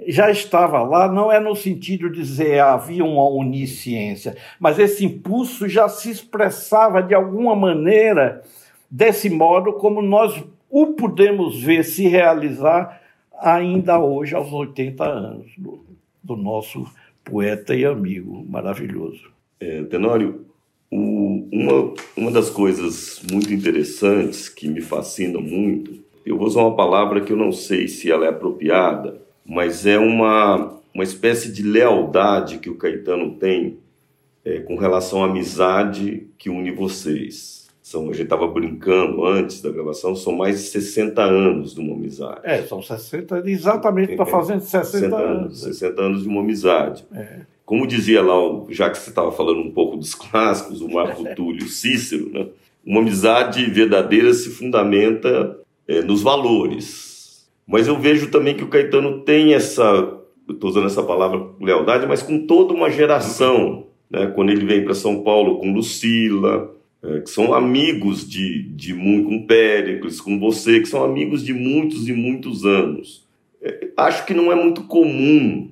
já estava lá, não é no sentido de dizer havia uma onisciência, mas esse impulso já se expressava de alguma maneira desse modo como nós o podemos ver se realizar ainda hoje, aos 80 anos, do, do nosso poeta e amigo maravilhoso. É, Tenório, o, uma, uma das coisas muito interessantes que me fascina muito, eu vou usar uma palavra que eu não sei se ela é apropriada, mas é uma, uma espécie de lealdade que o Caetano tem é, com relação à amizade que une vocês são, a gente estava brincando antes da gravação, são mais de 60 anos de uma amizade. É, são 60, exatamente, está fazendo 60, 60 anos. 60 anos de uma amizade. É. Como dizia lá, já que você estava falando um pouco dos clássicos, o Marco Túlio Cícero, né? uma amizade verdadeira se fundamenta é, nos valores. Mas eu vejo também que o Caetano tem essa, estou usando essa palavra lealdade, mas com toda uma geração. Né? Quando ele vem para São Paulo com Lucila, é, que são amigos de, de muito, com Péricles, com você, que são amigos de muitos e muitos anos. É, acho que não é muito comum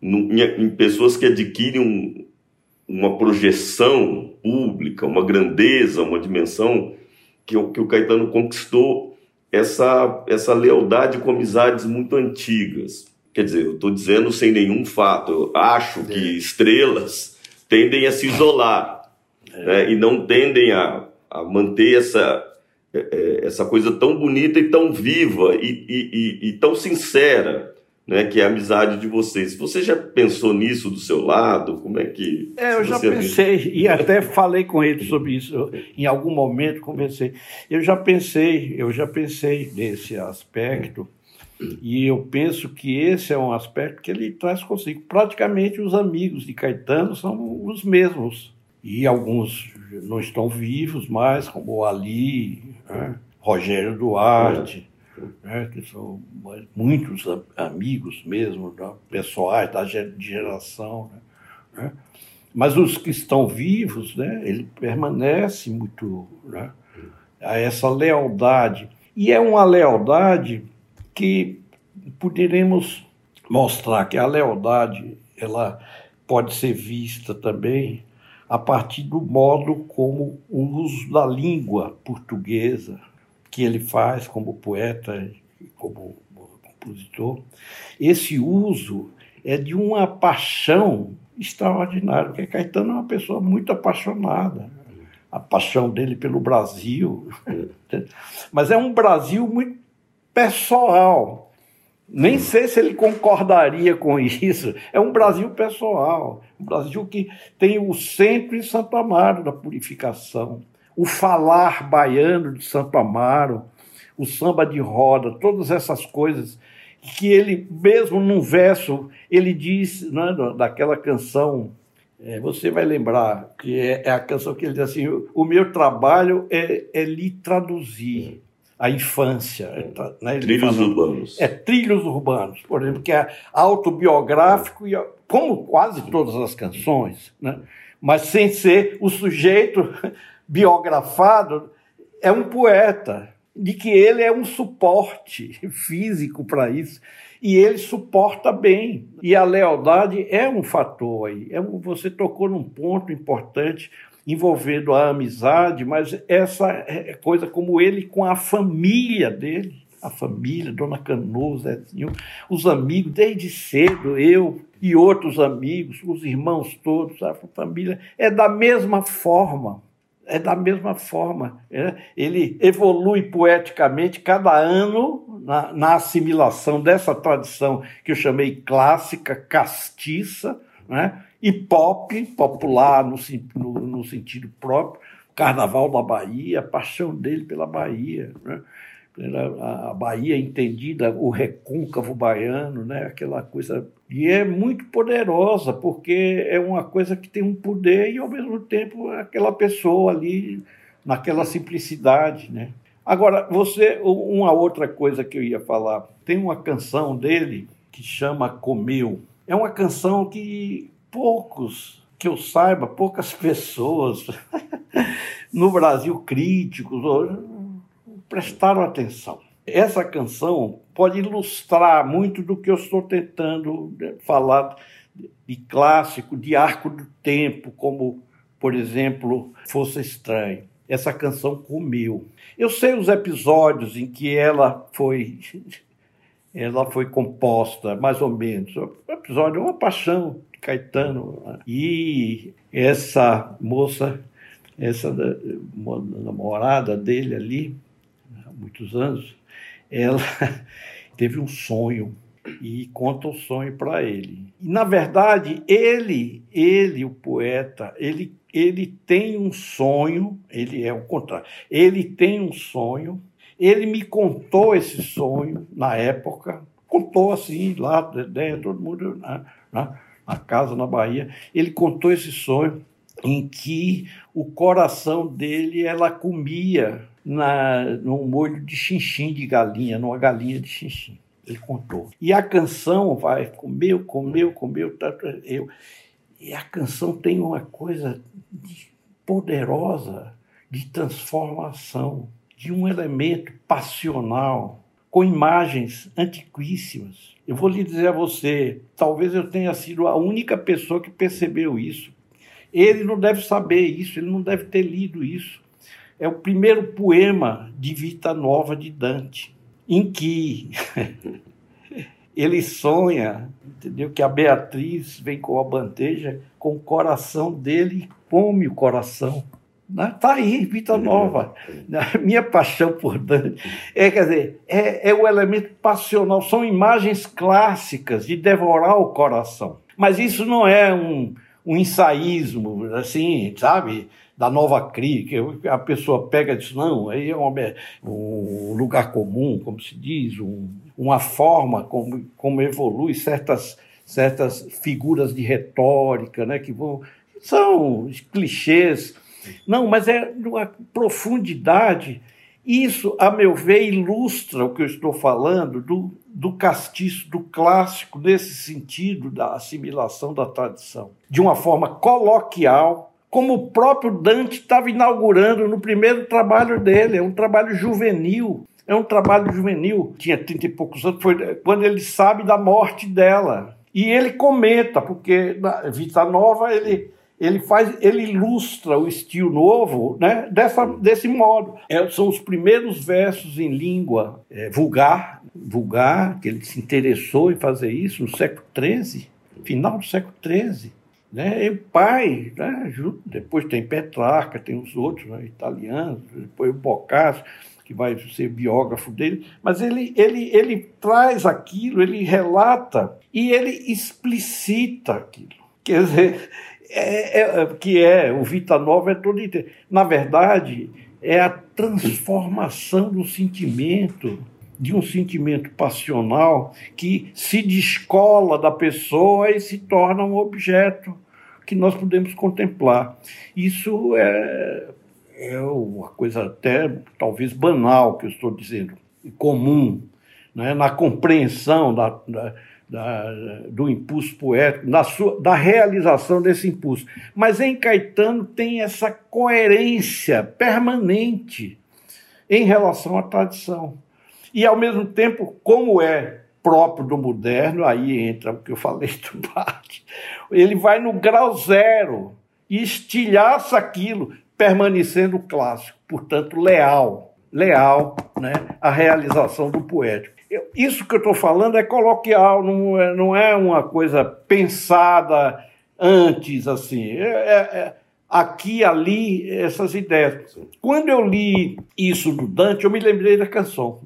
no, em, em, pessoas que adquirem um, uma projeção pública, uma grandeza, uma dimensão que, que o Caetano conquistou essa, essa lealdade com amizades muito antigas. Quer dizer, eu estou dizendo sem nenhum fato. Eu acho que é. estrelas tendem a se isolar né, e não tendem a, a manter essa, é, é, essa coisa tão bonita e tão viva e, e, e, e tão sincera. Né, que é a amizade de vocês. Você já pensou nisso do seu lado? Como é que. É, eu já pensei, e até falei com ele sobre isso. em algum momento conversei. Eu já pensei, eu já pensei nesse aspecto, e eu penso que esse é um aspecto que ele traz consigo. Praticamente os amigos de Caetano são os mesmos e alguns não estão vivos mais, como o Ali, né? Rogério Duarte, né? que são muitos amigos mesmo, né? pessoais da geração. Né? Mas os que estão vivos, né? ele permanece muito né? a essa lealdade. E é uma lealdade que poderemos mostrar que a lealdade ela pode ser vista também a partir do modo como o uso da língua portuguesa que ele faz como poeta e como compositor, esse uso é de uma paixão extraordinária, porque Caetano é uma pessoa muito apaixonada. A paixão dele pelo Brasil, mas é um Brasil muito pessoal. Nem sei se ele concordaria com isso. É um Brasil pessoal, um Brasil que tem o centro em Santo Amaro da purificação, o falar baiano de Santo Amaro, o samba de roda, todas essas coisas que ele mesmo num verso ele diz né, daquela canção é, você vai lembrar que é, é, a canção que ele diz assim o meu trabalho é, é lhe traduzir a infância. Né? Trilhos fala, urbanos. É, trilhos urbanos, por exemplo, que é autobiográfico, e, como quase todas as canções, né? mas sem ser o sujeito biografado, é um poeta, de que ele é um suporte físico para isso. E ele suporta bem. E a lealdade é um fator aí. É um, você tocou num ponto importante envolvendo a amizade, mas essa é coisa como ele com a família dele, a família, Dona Canoa, Zezinho, os amigos, desde cedo, eu e outros amigos, os irmãos todos, a família, é da mesma forma. É da mesma forma. É? Ele evolui poeticamente cada ano na, na assimilação dessa tradição que eu chamei clássica, castiça, né? E pop, popular no, no, no, sentido próprio, Carnaval da Bahia, a paixão dele pela Bahia, né? a Bahia entendida, o recôncavo baiano, né? aquela coisa. E é muito poderosa, porque é uma coisa que tem um poder e, ao mesmo tempo, aquela pessoa ali, naquela simplicidade. Né? Agora, você, uma outra coisa que eu ia falar, tem uma canção dele que chama Comeu. É uma canção que poucos, que eu saiba, poucas pessoas no Brasil críticos prestaram atenção. Essa canção pode ilustrar muito do que eu estou tentando falar de clássico, de arco do tempo, como, por exemplo, Fosse Estranho. Essa canção comeu. Eu sei os episódios em que ela foi ela foi composta, mais ou menos. O episódio uma paixão Caetano. Né? E essa moça, essa namorada dele ali, há muitos anos, ela teve um sonho e conta o sonho para ele. E, na verdade, ele, ele, o poeta, ele, ele tem um sonho, ele é o contrário, ele tem um sonho, ele me contou esse sonho na época, contou assim, lá dentro, todo mundo, né, né? a casa na Bahia, ele contou esse sonho em que o coração dele ela comia na, num molho de chinchim de galinha, numa galinha de chinchim. Ele contou. E a canção vai, comeu, comeu, comeu, tá, eu. E a canção tem uma coisa de, poderosa de transformação, de um elemento passional, com imagens antiquíssimas. Eu vou lhe dizer a você, talvez eu tenha sido a única pessoa que percebeu isso. Ele não deve saber isso, ele não deve ter lido isso. É o primeiro poema de Vita Nova de Dante, em que ele sonha, entendeu? Que a Beatriz vem com a bandeja com o coração dele e come o coração. Está né? aí, Vita Nova. Minha paixão por Dante. É, quer dizer, é, é o elemento passional, são imagens clássicas de devorar o coração. Mas isso não é um, um ensaísmo, assim, sabe? Da nova CRI, que a pessoa pega e diz, não, aí é um, um lugar comum, como se diz, um, uma forma como, como evolui certas, certas figuras de retórica, né, que vão. São clichês não, mas é uma profundidade. Isso, a meu ver, ilustra o que eu estou falando do, do castiço, do clássico, nesse sentido da assimilação da tradição, de uma forma coloquial, como o próprio Dante estava inaugurando no primeiro trabalho dele, é um trabalho juvenil. É um trabalho juvenil, tinha 30 e poucos anos, foi quando ele sabe da morte dela. E ele comenta, porque na Vita Nova ele, ele faz, ele ilustra o estilo novo né, dessa, desse modo. É, são os primeiros versos em língua é, vulgar, vulgar, que ele se interessou em fazer isso no século XIII, final do século XIII. Né? E o pai, né? depois tem Petrarca, tem os outros né? italianos, depois o Boccaccio que vai ser biógrafo dele, mas ele, ele, ele traz aquilo, ele relata e ele explicita aquilo. Quer dizer, é, é, que é o Vita Nova é todo na verdade é a transformação do sentimento de um sentimento passional que se descola da pessoa e se torna um objeto que nós podemos contemplar. Isso é é uma coisa até talvez banal que eu estou dizendo, comum, né? na compreensão da, da, da, do impulso poético, da, sua, da realização desse impulso. Mas em Caetano tem essa coerência permanente em relação à tradição. E, ao mesmo tempo, como é próprio do moderno, aí entra o que eu falei do Bach, ele vai no grau zero e estilhaça aquilo, permanecendo clássico, portanto, leal, leal né, à realização do poético. Isso que eu estou falando é coloquial, não é, não é uma coisa pensada antes, assim. É, é, é aqui ali essas ideias. Quando eu li isso do Dante, eu me lembrei da canção.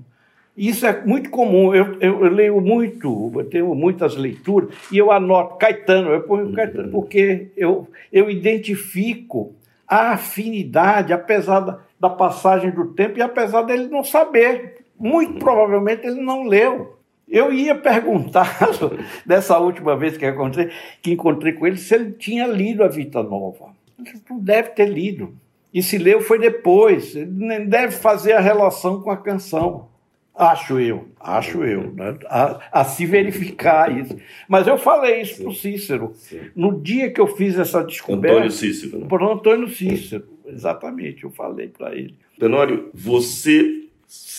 Isso é muito comum. Eu, eu, eu, leio muito, eu tenho muitas leituras e eu anoto Caetano. Eu ponho Caetano porque eu, eu identifico a afinidade, apesar da, da passagem do tempo e apesar dele não saber. Muito provavelmente ele não leu. Eu ia perguntar dessa última vez que encontrei, que encontrei com ele se ele tinha lido a Vita Nova. Ele não deve ter lido. E se leu foi depois. Ele nem deve fazer a relação com a canção. Acho eu, acho eu, né? a, a, se verificar isso. Mas eu falei isso para o Cícero. Sim. No dia que eu fiz essa descoberta. Antônio Cícero. Né? Para Antônio Cícero, exatamente, eu falei para ele. Tenório, você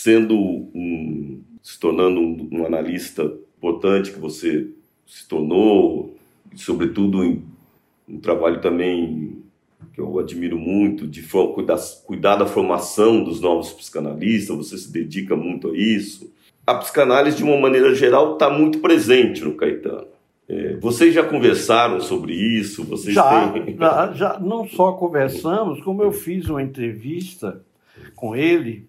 sendo um. se tornando um, um analista importante que você se tornou, sobretudo em um trabalho também que eu admiro muito, de cuidar, cuidar da formação dos novos psicanalistas, você se dedica muito a isso. A psicanálise, de uma maneira geral, está muito presente no Caetano. É, vocês já conversaram sobre isso? Vocês já, têm... já, já, não só conversamos, como eu fiz uma entrevista com ele,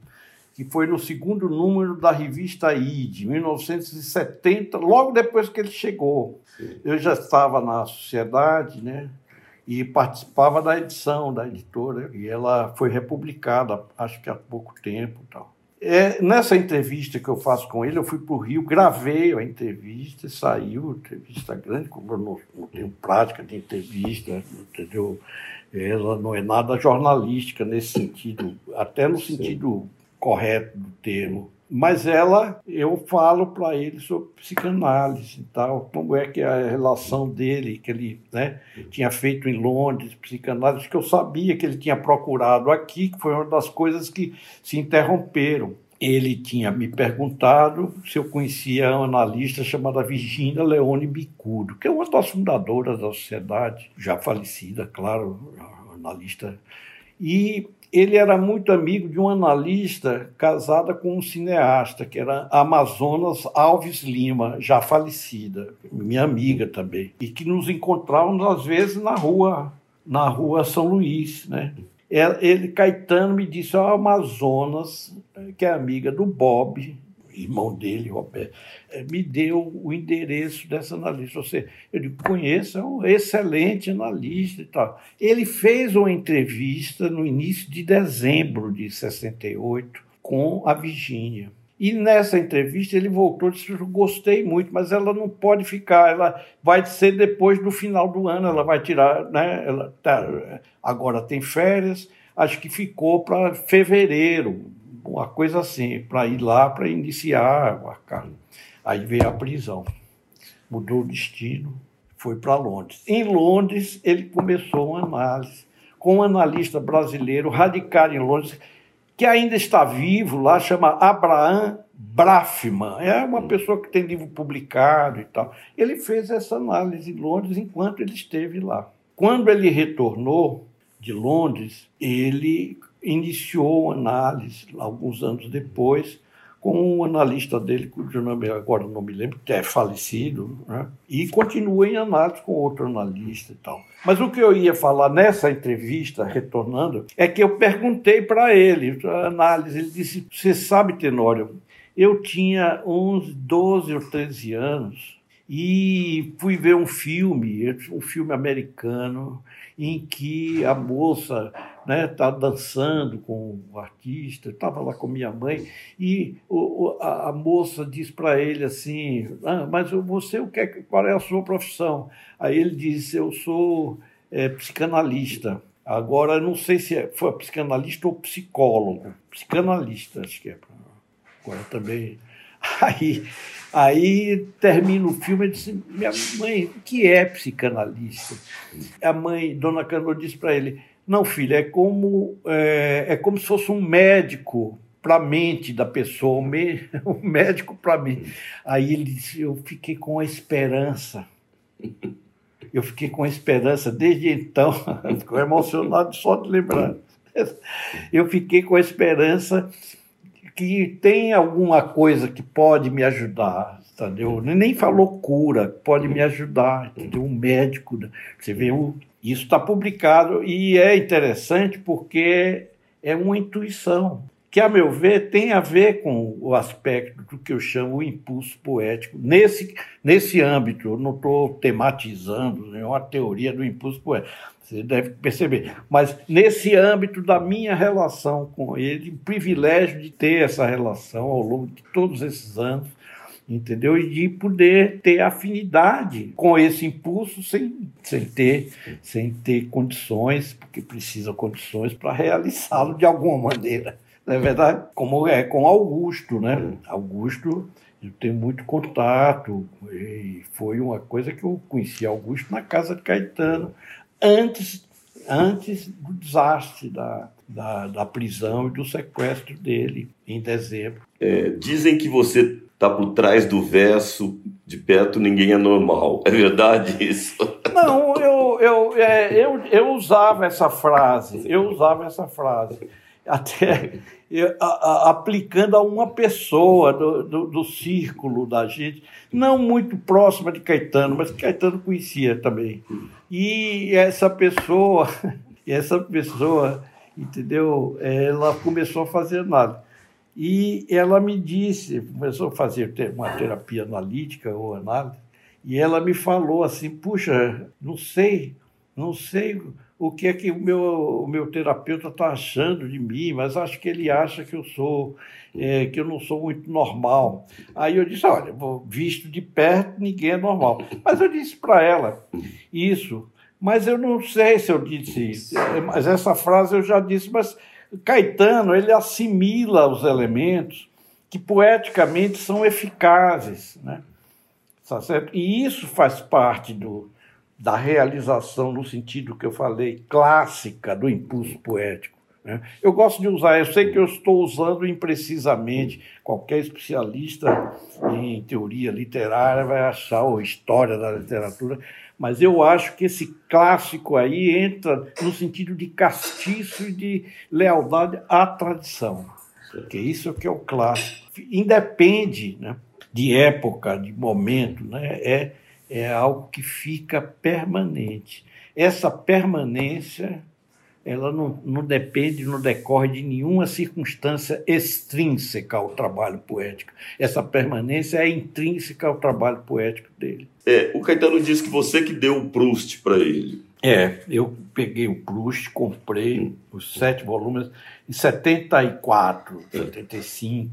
que foi no segundo número da revista ID, 1970, logo depois que ele chegou. Eu já estava na sociedade, né? e participava da edição da editora e ela foi republicada acho que há pouco tempo tal é, nessa entrevista que eu faço com ele eu fui para o Rio gravei a entrevista saiu entrevista grande como eu não, não tenho prática de entrevista entendeu ela não é nada jornalística nesse sentido até no sentido. Correto do termo mas ela, eu falo para ele sobre psicanálise e tal, como é que é a relação dele, que ele né, tinha feito em Londres, psicanálise, que eu sabia que ele tinha procurado aqui, que foi uma das coisas que se interromperam. Ele tinha me perguntado se eu conhecia uma analista chamada Virginia Leone Bicudo, que é uma das fundadoras da sociedade, já falecida, claro, analista. E ele era muito amigo de um analista casada com um cineasta, que era Amazonas Alves Lima, já falecida, minha amiga também, e que nos encontrávamos às vezes na rua, na rua São Luís, né? É, ele, Caetano, me disse, a Amazonas, que é amiga do Bob, irmão dele, Roberto, eh, me deu o endereço dessa analista. Você, eu digo, conheço, é um excelente analista e tal. Ele fez uma entrevista no início de dezembro de 68 com a Virgínia. E nessa entrevista ele voltou e disse: Eu gostei muito, mas ela não pode ficar, ela vai ser depois do final do ano, ela vai tirar, né? Ela tá, agora tem férias, acho que ficou para fevereiro, uma coisa assim, para ir lá para iniciar a Aí veio a prisão. Mudou o destino, foi para Londres. Em Londres, ele começou uma análise com um analista brasileiro radicado em Londres, que ainda está vivo lá, chama Abraham Brafman. É uma pessoa que tem livro publicado e tal. Ele fez essa análise em Londres enquanto ele esteve lá. Quando ele retornou de Londres, ele iniciou análise, alguns anos depois, com um analista dele, cujo nome agora não me lembro, que é falecido, né? e continua em análise com outro analista e tal. Mas o que eu ia falar nessa entrevista, retornando, é que eu perguntei para ele, a análise, ele disse, você sabe, Tenório, eu tinha uns 12 ou 13 anos e fui ver um filme, um filme americano, em que a moça né, tá dançando com o artista, estava lá com minha mãe, e o, a, a, moça diz para ele assim, ah, mas você, o que é, qual é a sua profissão? Aí ele disse, eu sou é, psicanalista. Agora, não sei se é, foi psicanalista ou psicólogo. Psicanalista, acho que é. Agora também. Aí, aí termina o filme e disse: Minha mãe, que é psicanalista? A mãe, Dona Cano, disse para ele: Não, filho, é como, é, é como se fosse um médico para a mente da pessoa, um médico para mim. Aí ele disse: Eu fiquei com a esperança. Eu fiquei com a esperança desde então, ficou emocionado só de lembrar. Eu fiquei com a esperança que tem alguma coisa que pode me ajudar, entendeu? Nem falou cura, pode me ajudar, entendeu? Um médico, né? você vê, isso está publicado e é interessante porque é uma intuição que, a meu ver, tem a ver com o aspecto do que eu chamo o impulso poético. Nesse, nesse âmbito, eu não estou tematizando nenhuma teoria do impulso poético, você deve perceber. Mas nesse âmbito da minha relação com ele, o privilégio de ter essa relação ao longo de todos esses anos, entendeu? E de poder ter afinidade com esse impulso sem, sem, ter, sem ter condições, porque precisa condições para realizá-lo de alguma maneira. Não é verdade? Como é com Augusto, né? Augusto eu tenho muito contato e foi uma coisa que eu conheci Augusto na casa de Caetano antes, antes do desastre da, da, da prisão e do sequestro dele em dezembro. É, dizem que você está por trás do verso de perto ninguém é normal. É verdade isso? Não, eu, eu, é, eu, eu usava essa frase, eu usava essa frase até eu, a, a, aplicando a uma pessoa do, do, do, círculo da gente, não muito próxima de Caetano, mas Caetano conhecia também. E essa pessoa, essa pessoa, entendeu? Ela começou a fazer nada. E ela me disse, começou a fazer uma terapia analítica ou análise, e ela me falou assim: puxa, não sei, não sei o que é que o meu, o meu terapeuta está achando de mim, mas acho que ele acha que eu sou é, que eu não sou muito normal. Aí eu disse, olha, visto de perto, ninguém é normal. Mas eu disse para ela isso, mas eu não sei se eu disse isso. Mas essa frase eu já disse, mas Caetano, ele assimila os elementos que poeticamente são eficazes, né? Tá certo? E isso faz parte do, da realização, no sentido que eu falei, clássica do impulso poético. Né? Eu gosto de usar, eu sei que eu estou usando imprecisamente, qualquer especialista em teoria literária vai achar, ou história da literatura, mas eu acho que esse clássico aí entra no sentido de castiço e de lealdade à tradição. Porque isso é que é o clássico. Independe né, de época, de momento, né, é é algo que fica permanente. Essa permanência ela não, não depende, não decorre de nenhuma circunstância extrínseca ao trabalho poético. Essa permanência é intrínseca ao trabalho poético dele. É, o Caetano disse que você que deu o Proust para ele. É, eu peguei o Proust, comprei os sete volumes em 74, é. 75.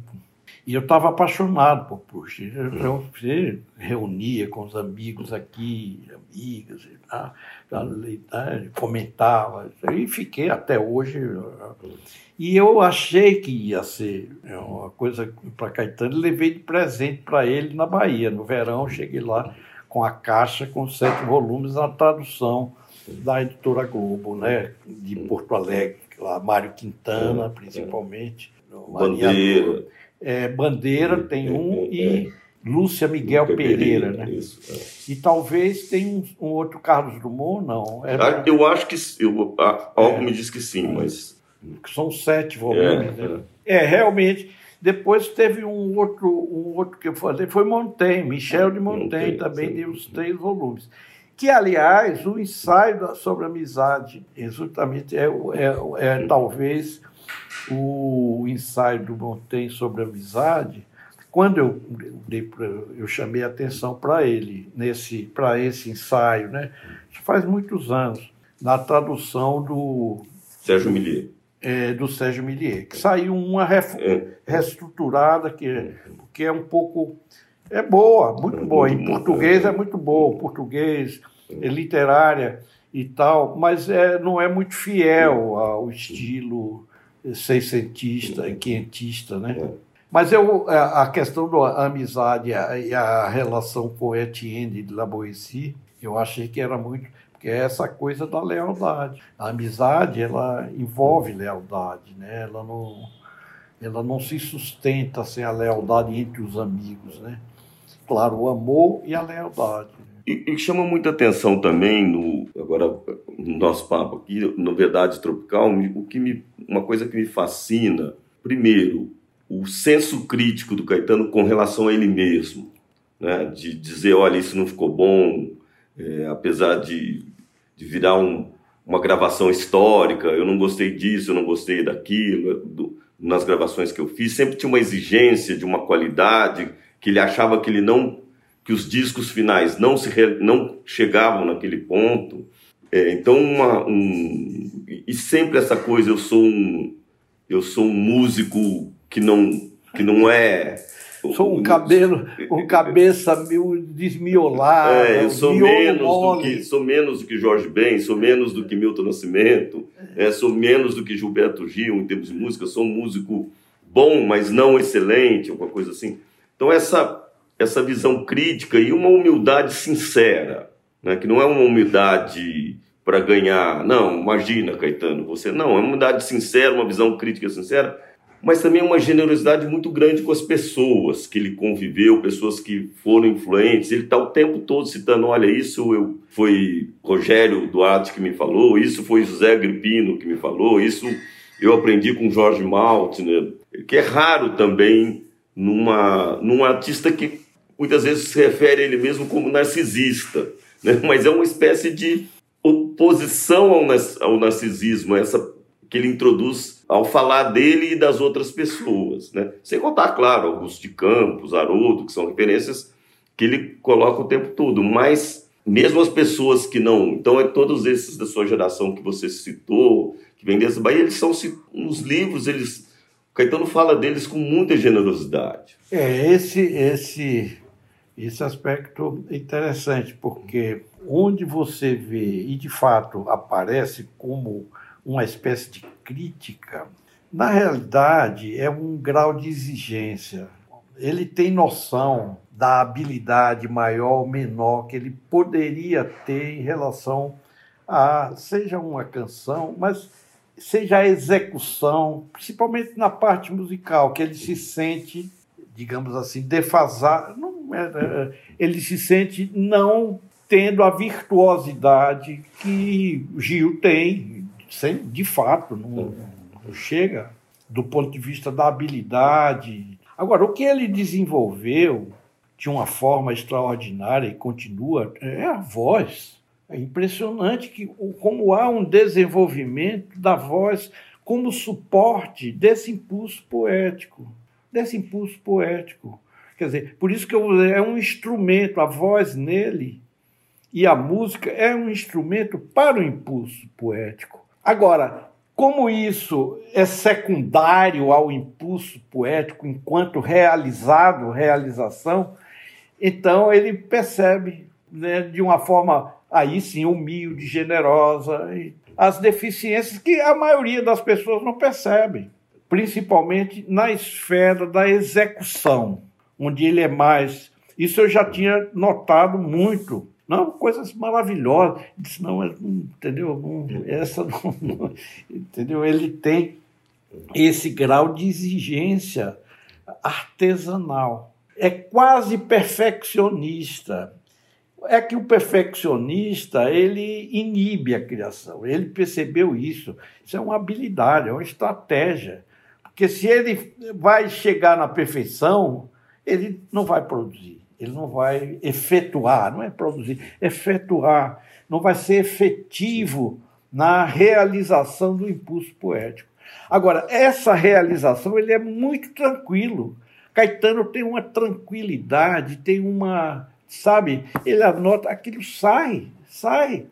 E eu estava apaixonado por Proust. Eu, eu reunia com os amigos aqui, amigas, e tá, comentava, e fiquei até hoje. E eu achei que ia ser é, uma coisa para Caetano, levei de presente para ele na Bahia. No verão, cheguei lá com a caixa com sete volumes, a tradução da editora Globo, né? De Porto Alegre, lá, Mário Quintana, principalmente. Bandeira. É, Bandeira tem um e Lúcia Miguel Pereira, né? Isso, é. E talvez tenha um, um outro Carlos Drummond, não. É, Ah, Eu acho que eu, a- algo me diz que sim, mas são sete volumes. É, né? É, realmente. Depois teve um outro, um outro que eu falei, foi Montaigne, Michel de Montaigne, Montaigne, também sim. deu os três volumes. Que, aliás, o ensaio sobre amizade, exatamente, é, é, é talvez o ensaio do Montaigne sobre amizade. Quando eu, eu chamei a atenção para ele, nesse para esse ensaio, né? Isso faz muitos anos, na tradução do Sérgio Millier. é, do Sérgio Millier, que saiu uma ref- É. reestruturada, que, que é um pouco. É boa, muito boa. Em português é. é muito boa, português, é literária e tal, mas é, não é muito fiel ao estilo seiscentista e quentista, né? É. Mas eu, a a questão da amizade e a- relação com Etienne de La Boétie, eu achei que era muito porque é essa coisa da lealdade. A amizade, ela envolve lealdade, né? Ela não, ela não se sustenta sem a lealdade entre os amigos, né? Claro, o amor e a lealdade. E, e chama muita atenção também no agora no nosso papo aqui, no Verdade Tropical, o que me, uma coisa que me fascina, primeiro, o senso crítico do Caetano com relação a ele mesmo, né? De dizer, olha, isso não ficou bom, é, apesar de, de virar um, uma gravação histórica, eu não gostei disso, eu não gostei daquilo, do- nas gravações que eu fiz, sempre tinha uma exigência de uma qualidade que ele achava que ele não que os discos finais não se re- não chegavam naquele ponto. É, então uma um, e sempre essa coisa eu sou um eu sou um músico que não que não é Sou um cabelo, um cabeça meio desmiolada, é, eu sou menos do mole. que sou menos do que Jorge Ben, sou menos do que Milton Nascimento, é, sou menos do que Gilberto Gil em termos de música, sou um músico bom, mas não excelente, alguma coisa assim. Então essa essa visão crítica e uma humildade sincera, né, que não é uma humildade para ganhar, não, imagina, Caetano, você não, é uma humildade sincera, uma visão crítica sincera, mas também uma generosidade muito grande com as pessoas que ele conviveu, pessoas que foram influentes. Ele está o tempo todo citando: olha, isso eu, foi Rogério Duarte que me falou, isso foi José Agripino que me falou, isso eu aprendi com Jorge Maltner, que é raro também numa, num artista que muitas vezes se refere a ele mesmo como narcisista, né? mas é uma espécie de oposição ao, ao narcisismo, essa que ele introduz ao falar dele e das outras pessoas, né? Sem contar, claro, Augusto de Campos, Haroldo, que são referências que ele coloca o tempo todo, mas mesmo as pessoas que não, então é todos esses da sua geração que você citou, que vem dessa Bahia, eles são nos livros, eles o Caetano fala deles com muita generosidade. É, esse, esse, esse aspecto é interessante, porque onde você vê, e de fato aparece como uma espécie de crítica, na realidade é um grau de exigência. Ele tem noção da habilidade maior ou menor que ele poderia ter em relação a, seja uma canção, mas seja a execução, principalmente na parte musical, que ele se sente, digamos assim, defasado, ele se sente não tendo a virtuosidade que Gil tem, sem, de fato, não, não chega do ponto de vista da habilidade. Agora, o que ele desenvolveu de uma forma extraordinária e continua é a voz. É impressionante que, como há um desenvolvimento da voz como suporte desse impulso poético, desse impulso poético. Quer dizer, por isso que eu, é um instrumento, a voz nele e a música é um instrumento para o impulso poético. Agora, como isso é secundário ao impulso poético enquanto realizado, realização, então ele percebe né, de uma forma aí sim humilde, generosa, as deficiências que a maioria das pessoas não percebem, principalmente na esfera da execução, onde ele é mais. Isso eu já tinha notado muito Não, coisas maravilhosas. Disse, não, entendeu? Não, essa não, não, entendeu? Ele tem esse grau de exigência artesanal. É quase perfeccionista. É que o perfeccionista, ele inibe a criação. Ele percebeu isso. Isso é uma habilidade, é uma estratégia. Porque se ele vai chegar na perfeição, ele não vai produzir, ele não vai efetuar, não é produzir, efetuar, não vai ser efetivo na realização do impulso poético. Agora, essa realização ele é muito tranquilo. Caetano tem uma tranquilidade, tem uma, sabe, ele anota, aquilo sai, sai.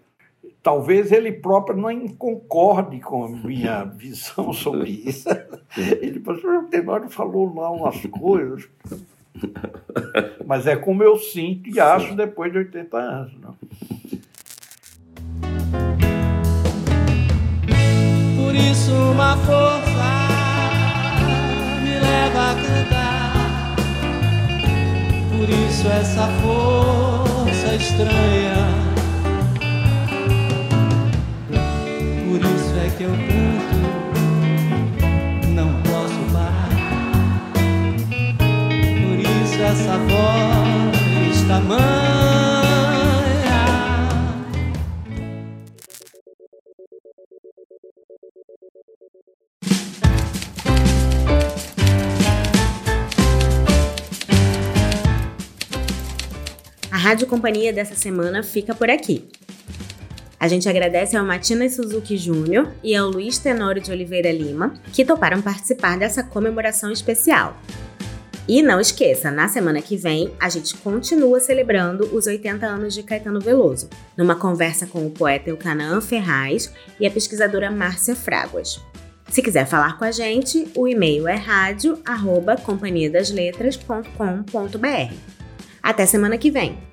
Talvez ele próprio não concorde com a minha visão sobre isso. Ele falou, o falou lá umas coisas. Mas é como eu sinto e acho depois de 80 anos. Não? Por isso uma força me leva a cantar. Por isso essa força estranha. Por isso é que eu canto, essa voz tamanha. Rádio Companhia dessa semana fica por aqui. A gente agradece ao Matina Suzuki Júnior e ao Luiz Tenório de Oliveira Lima, que toparam participar dessa comemoração especial. E não esqueça, na semana que vem a gente continua celebrando os 80 anos de Caetano Veloso, numa conversa com o poeta Eucanaan Ferraz e a pesquisadora Márcia Fraguas. Se quiser falar com a gente, o e-mail é rádio@companhiadasletras.com.br. Até semana que vem!